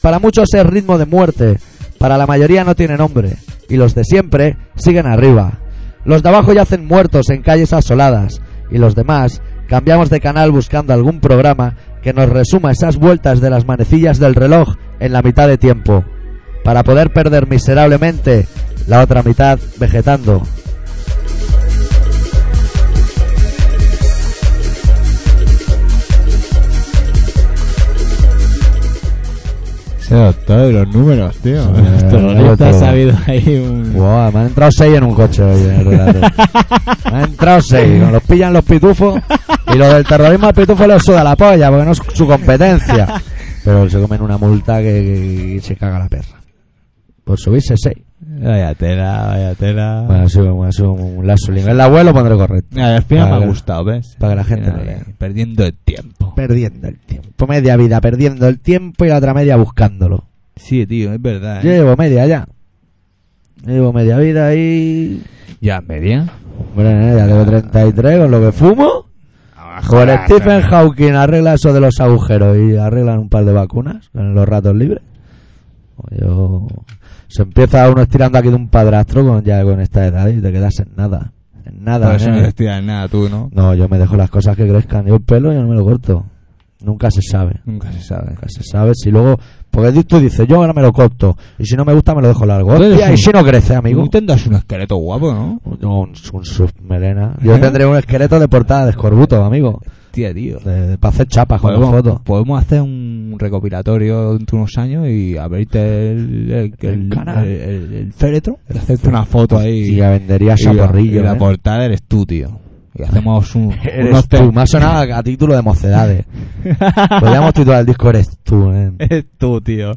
Para muchos es ritmo de muerte. Para la mayoría no tiene nombre. Y los de siempre siguen arriba. Los de abajo yacen muertos en calles asoladas. Y los demás cambiamos de canal buscando algún programa que nos resuma esas vueltas de las manecillas del reloj en la mitad de tiempo. Para poder perder miserablemente la otra mitad vegetando. Ese doctor de los números, tío. Lo ha sabido ahí un... Buah, me han entrado seis en un coche hoy en el relato. me han entrado seis. Nos los pillan los pitufos y lo del terrorismo al pitufo le suda la polla porque no es su competencia. Pero se comen una multa que, que se caga la perra. Por subirse seis. Vaya tela, vaya tela. Bueno, sido, ha sido un lazo. El abuelo pondré correcto. Mira, al final me ha gustado, ¿ves? para que la gente lo lea. Perdiendo el tiempo. Perdiendo el tiempo. Media vida perdiendo el tiempo y la otra media buscándolo. Sí, tío, es verdad. Yo ¿eh? llevo media ya. Llevo media vida ahí. Ya, media. Hombre, ya tengo 33 con lo que fumo. Con el Stephen Hawking arregla eso de los agujeros y arreglan un par de vacunas en los ratos libres. Pues Yo... Se empieza uno estirando aquí de un padrastro con ya con esta edad y te quedas en nada. En nada. Por eso no te estiras nada tú, ¿no? No, yo me dejo las cosas que crezcan. Yo el pelo yo no me lo corto. Nunca se sabe. Nunca se sabe. Nunca se sabe si luego... Porque tú dices, yo ahora me lo corto. Y si no me gusta me lo dejo largo. Hostia, y un- si no crece, amigo. Tú tendrás un esqueleto guapo, ¿no? Un, un submelena. Yo ¿Eh? tendré un esqueleto de portada de escorbuto, amigo. Tía, tío. De, para hacer chapas con las fotos. podemos hacer un recopilatorio dentro de unos años y abrirte el, el, el, El canal. el- el- el féretro y hacerte una foto ahí. Y ya vendería y la, chaporrillo. y la ¿eh? portada eres tú, tío. Y hacemos un, Eres unos tú. Me ha sonado a título de mocedades. Podríamos titular el disco Eres tú. ¿eh? Eres tú, tío.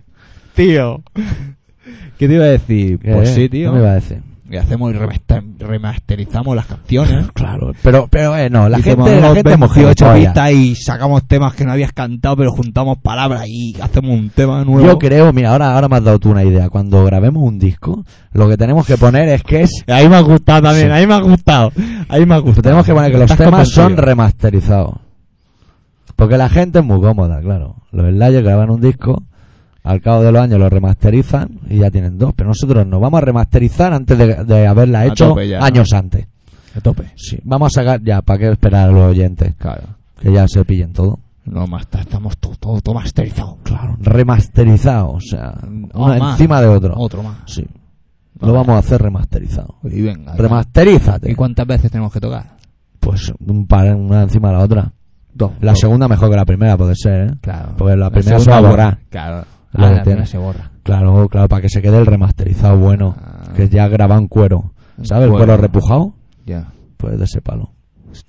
tío. ¿Qué te iba a decir? Pues sí, tío. ¿Qué me iba a decir? Y hacemos y remaster- remasterizamos las canciones. Claro. Pero, pero eh, no, la Y gente, la gente es 28 mojigilipollas. pistas y sacamos temas que no habías cantado, pero juntamos palabras y hacemos un tema nuevo. Yo creo, mira, ahora, ahora me has dado tú una idea. Cuando grabemos un disco, lo que tenemos que poner es que es Ahí me ha gustado también, Sí. ahí me ha gustado. Ahí me ha gustado. tenemos que poner que los Estás temas son remasterizados. Porque la gente es muy cómoda, claro. Los Slayers graban un disco, al cabo de los años lo remasterizan y ya tienen dos. Pero nosotros nos vamos a remasterizar antes de, de haberla A hecho ya. años antes. A tope. Sí. Vamos a sacar ya, ¿para qué esperar a los oyentes? Claro. Que ya se pillen todo. No, más estamos todo, todo, todo masterizado. Claro. Remasterizado, o sea, uno Ah, más. encima de otro. Otro más. Sí. Lo vamos a hacer remasterizado. Y venga. Remasterízate. ¿Y cuántas veces tenemos que tocar? Pues un par, una encima de la otra. Dos. La Dos. segunda mejor que la primera, puede ser, ¿eh? Claro. Porque la primera se va a borra. borrar. Claro. Ah, la primera se borra. Claro, claro, para que se quede el remasterizado bueno. Ah. Que ya graba en cuero. ¿Sabes? El Cuero. cuero repujado, Ya. pues de ese palo.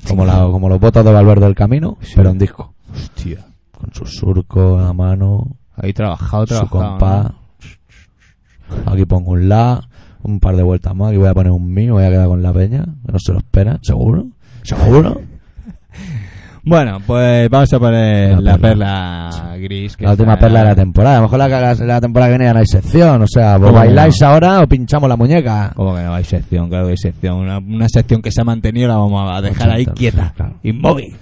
Como, la, como los botos de Valverde del Camino, Sí. pero en disco. Hostia. Con su surco a mano, Ahí trabajado, su trabajado. compás. Aquí pongo un la, un par de vueltas más. Aquí voy a poner un mi, voy a quedar con la peña. No se lo espera, ¿seguro? ¿Seguro? Bueno, pues vamos a poner La la perla. gris. que La última está- perla de la temporada. A lo mejor la, la, la temporada que viene ya no hay sección. O sea, vos ¿Cómo que bailáis no? ahora o pinchamos la muñeca. ¿Cómo que no hay sección? Claro que hay sección. Una, una sección que se ha mantenido la vamos a dejar ahí 80, quieta. claro. Inmóvil.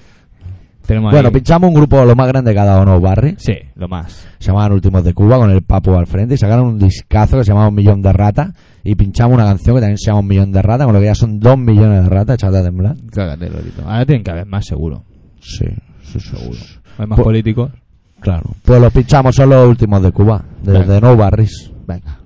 Tenemos Bueno, ahí- pinchamos un grupo lo más grande de cada uno de los barrios. Sí, lo más. Se llamaban Últimos de Cuba con el Papu al frente y sacaron un discazo que se llamaba Un Millón de Ratas y pinchamos una canción que también se llama Un Millón de Ratas, con lo que ya son dos millones de ratas echadas a temblar. Cágate, Lorito. Ahora tienen que haber más, seguro. Sí, sí, seguro. Hay más Pues- políticos. Claro. Pues los pinchamos, son los últimos de Cuba, desde Venga. No Barris. Venga.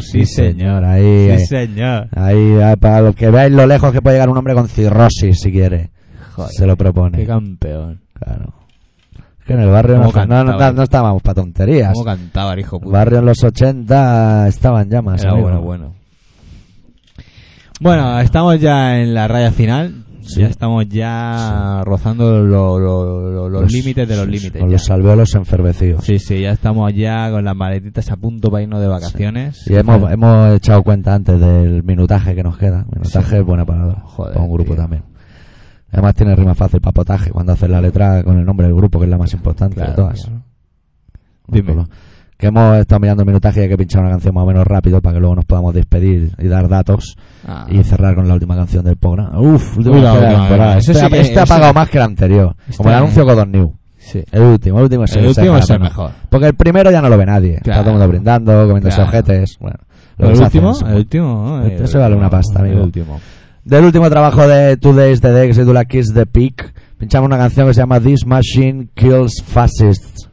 Señor, sí, señor. Ahí, Sí, señor. ahí, ahí, para los que veáis lo lejos que puede llegar un hombre con cirrosis, si quiere. Joder, Se lo propone. Qué campeón. Claro. Es que en el barrio no, ¿Cómo no, no, no estábamos para tonterías. ¿Cómo cantaba el hijo El barrio en los 80 estaba en llamas. Era amigo. bueno, bueno. Bueno, estamos ya en la raya final. Sí. Ya estamos ya rozando lo- lo- lo- los límites de los límites. Con los alveolos enfervecidos. Sí, sí, ya estamos ya con las maletitas a punto para irnos de vacaciones. Y hemos, hemos echado cuenta antes del minutaje que nos queda. Minutaje es buena palabra. Joder, para un grupo tío. también. Además tiene rima fácil para potaje cuando haces la letra con el nombre del grupo, que es la más importante Claro, de todas. claro. Dime. Que hemos estado mirando minutaje y hay que pinchar una canción más o menos rápido para que luego nos podamos despedir y dar datos Ah. y cerrar con la última canción del programa. Uf, última Uy, la última, temporada. Este, sí que- este ha pagado más que el anterior. Este- Como el anuncio Codon New. Sí. El último, el último es El el, último es el mejor. Porque el primero ya no lo ve nadie. Está Claro. todo el mundo brindando, comiéndose Claro. ojetes. Bueno, lo El último, hace en el último. Este El se vale una último, pasta, amigo. El último. Del último trabajo de Two Days the Dex y Do Kiss the Peak, pinchamos una canción que se llama This Machine Kills Fascists.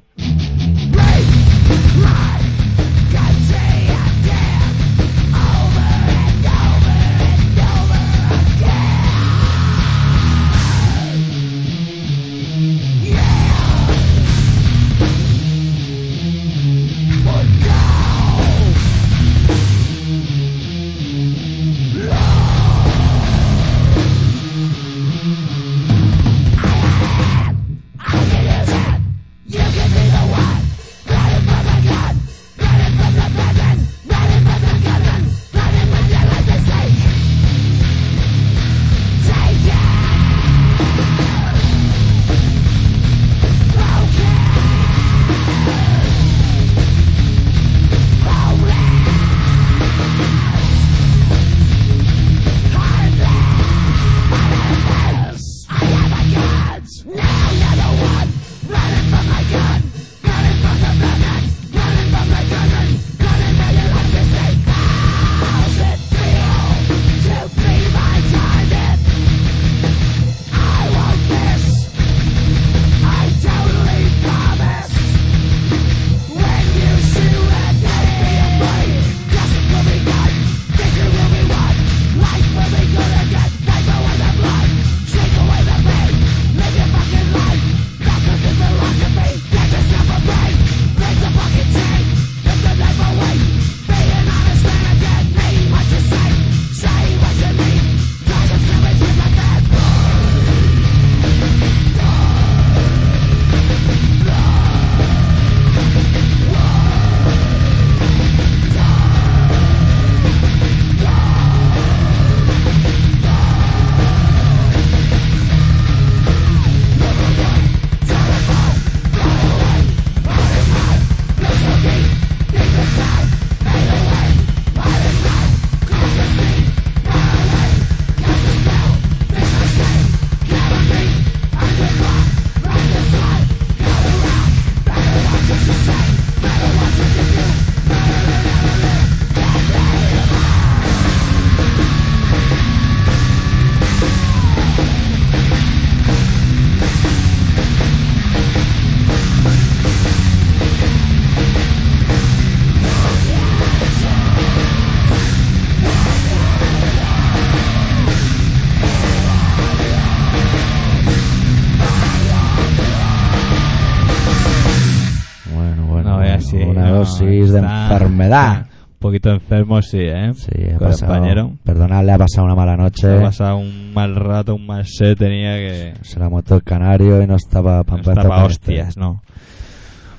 Enfermedad. Un poquito enfermo, sí, ¿eh? Sí, ha pasado. compañero. Perdonadle, ha pasado una mala noche. Ha pasado un mal rato, un mal set, tenía que... Se ha muerto el canario y no estaba para No estaba hostias, no.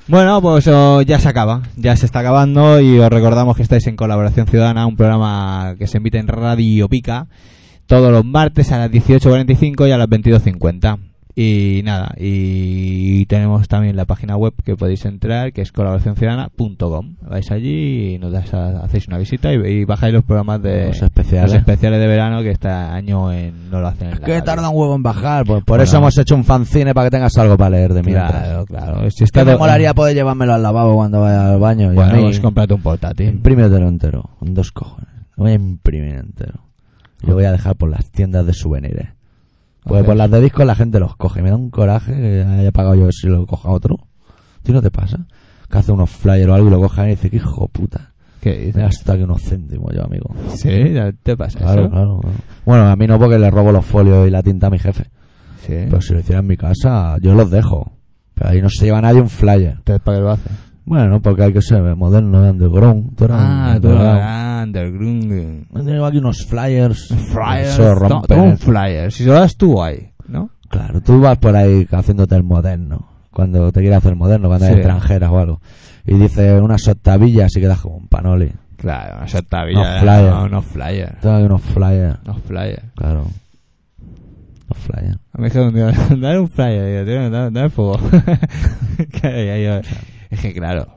Bueno, pues oh, ya se acaba, ya se está acabando y os recordamos que estáis en Colaboración Ciudadana, un programa que se emite en Radio Pica todos los martes a las 18.45 y a las 22.50. Y nada, y tenemos también la página web que podéis entrar, que es colaboracionciudadana.com. Vais allí y nos das a- hacéis una visita y, y bajáis los programas de Los especiales. los especiales de verano que este año en- no lo hacen. en Es la que tarda un huevo en bajar, pues por Bueno. eso hemos hecho un fanzine para que tengas algo para leer de mientras. Claro, claro. Si está me molaría poder llevármelo al lavabo cuando vaya al baño. y Bueno, mí- pues cómprate un portátil. Imprímetelo entero, con dos cojones. Lo voy a imprimir entero. Y lo voy a dejar por las tiendas de souvenirs. Pues por las de discos la gente los coge. Me da un coraje que haya pagado yo si lo coja otro. ¿A ti no te pasa? Que hace unos flyers o algo y lo cojan y dice, que hijo puta. ¿Qué Me dices? gasto aquí unos céntimos yo, amigo. Sí, ¿ya ¿te pasa Claro, eso? claro, claro. Bueno, a mí no porque le robo los folios y la tinta a mi jefe. Sí. Pero si lo hiciera en mi casa, yo los dejo. Pero ahí no se lleva nadie un flyer. Entonces, ¿para qué lo hace? Bueno, porque hay que ser moderno, underground. Tú eres Ah, underground. ah, underground. Me tengo aquí unos flyers. Flyers. Se rompen. Un flyer. Si solo das tú ahí, ¿no? Claro, tú vas por ahí haciéndote el moderno. Cuando te quieres hacer moderno, cuando Sí. hay extranjeras o algo. Y dices unas octavillas y quedas como un panoli. Claro, una Unos sotavilla. flyers. No, unos flyers. Tengo aquí unos flyers. Unos flyers. Claro. Unos flyers. Un día, dale un flyer, tío, dame, dame fuego. Es que claro.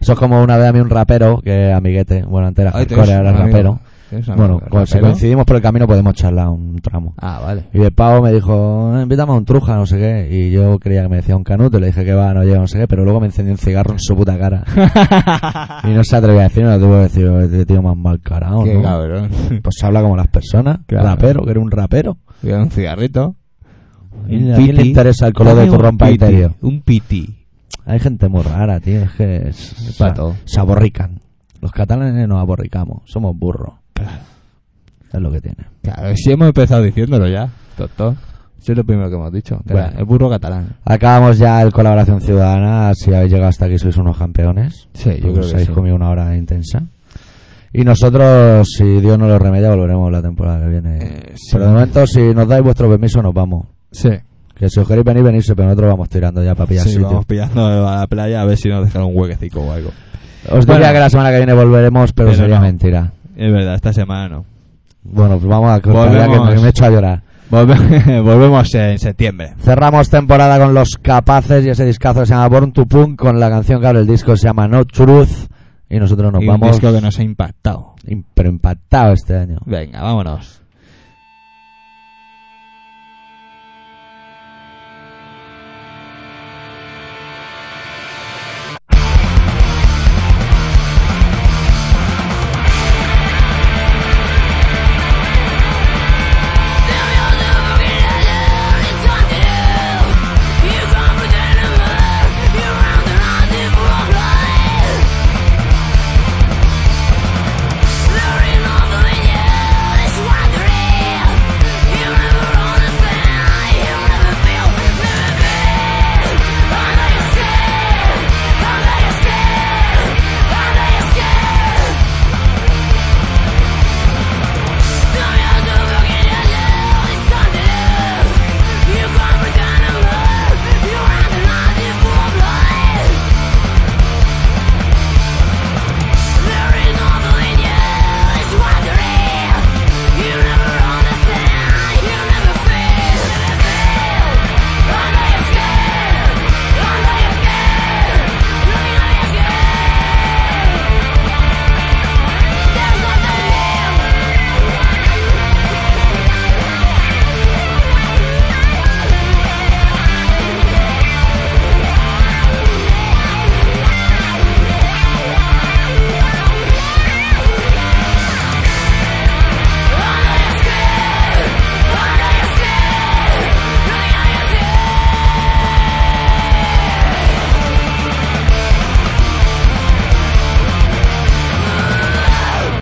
Eso es como una vez a mí un rapero, que es amiguete. Bueno, antes era Ay, hardcore, ahora es rapero. ¿Tienes un Bueno, pues si rapero? coincidimos por el camino podemos charlar un tramo. Ah, vale. Y el pavo me dijo, "Eh, invítame a un truja, no sé qué. Y yo creía que me decía un canuto, y le dije que va, no llega, no sé qué. Pero luego me encendió un cigarro en su puta cara. y no se atrevía a decir, no tuvo que decir, este tío más mal carado, Qué ¿no? cabrón. Pues habla como las personas. Claro. Rapero, que era un rapero. Voy a un cigarrito. ¿Y a quién le interesa el color de tu rompa? Un piti. Hay gente muy rara, tío. Es que es- Es pa' todo. se aborrican. Los catalanes nos aborricamos. Somos burros. Es lo que tiene. Claro, si hemos empezado diciéndolo ya, doctor. Eso es lo primero que hemos dicho. que Bueno. era el burro catalán. Acabamos ya el colaboración ciudadana. Si habéis llegado hasta aquí sois unos campeones. Sí, yo creo Pues que habéis sí. comido una hora intensa. Y nosotros, si Dios no lo remedia, volveremos la temporada que viene. Eh, sí. Pero de momento, si nos dais vuestro permiso, nos vamos. Sí. Que si os queréis venir, venirse, pero nosotros vamos tirando ya para pillar Sí, sitio. vamos pillando a la playa a ver si nos dejan un huequecico o algo. Os diría que la semana que viene volveremos, pero, Pero sería no. mentira. Es verdad, esta semana no. Bueno, pues vamos a ya que Volvemos. me, he hecho a llorar. Volve- Volvemos en septiembre. Cerramos temporada con Los Capaces y ese discazo que se llama Born to Punk con la canción que abre el disco se llama No Truth y nosotros nos Y un vamos disco que nos ha impactado. im- pero impactado este año. Venga, vámonos.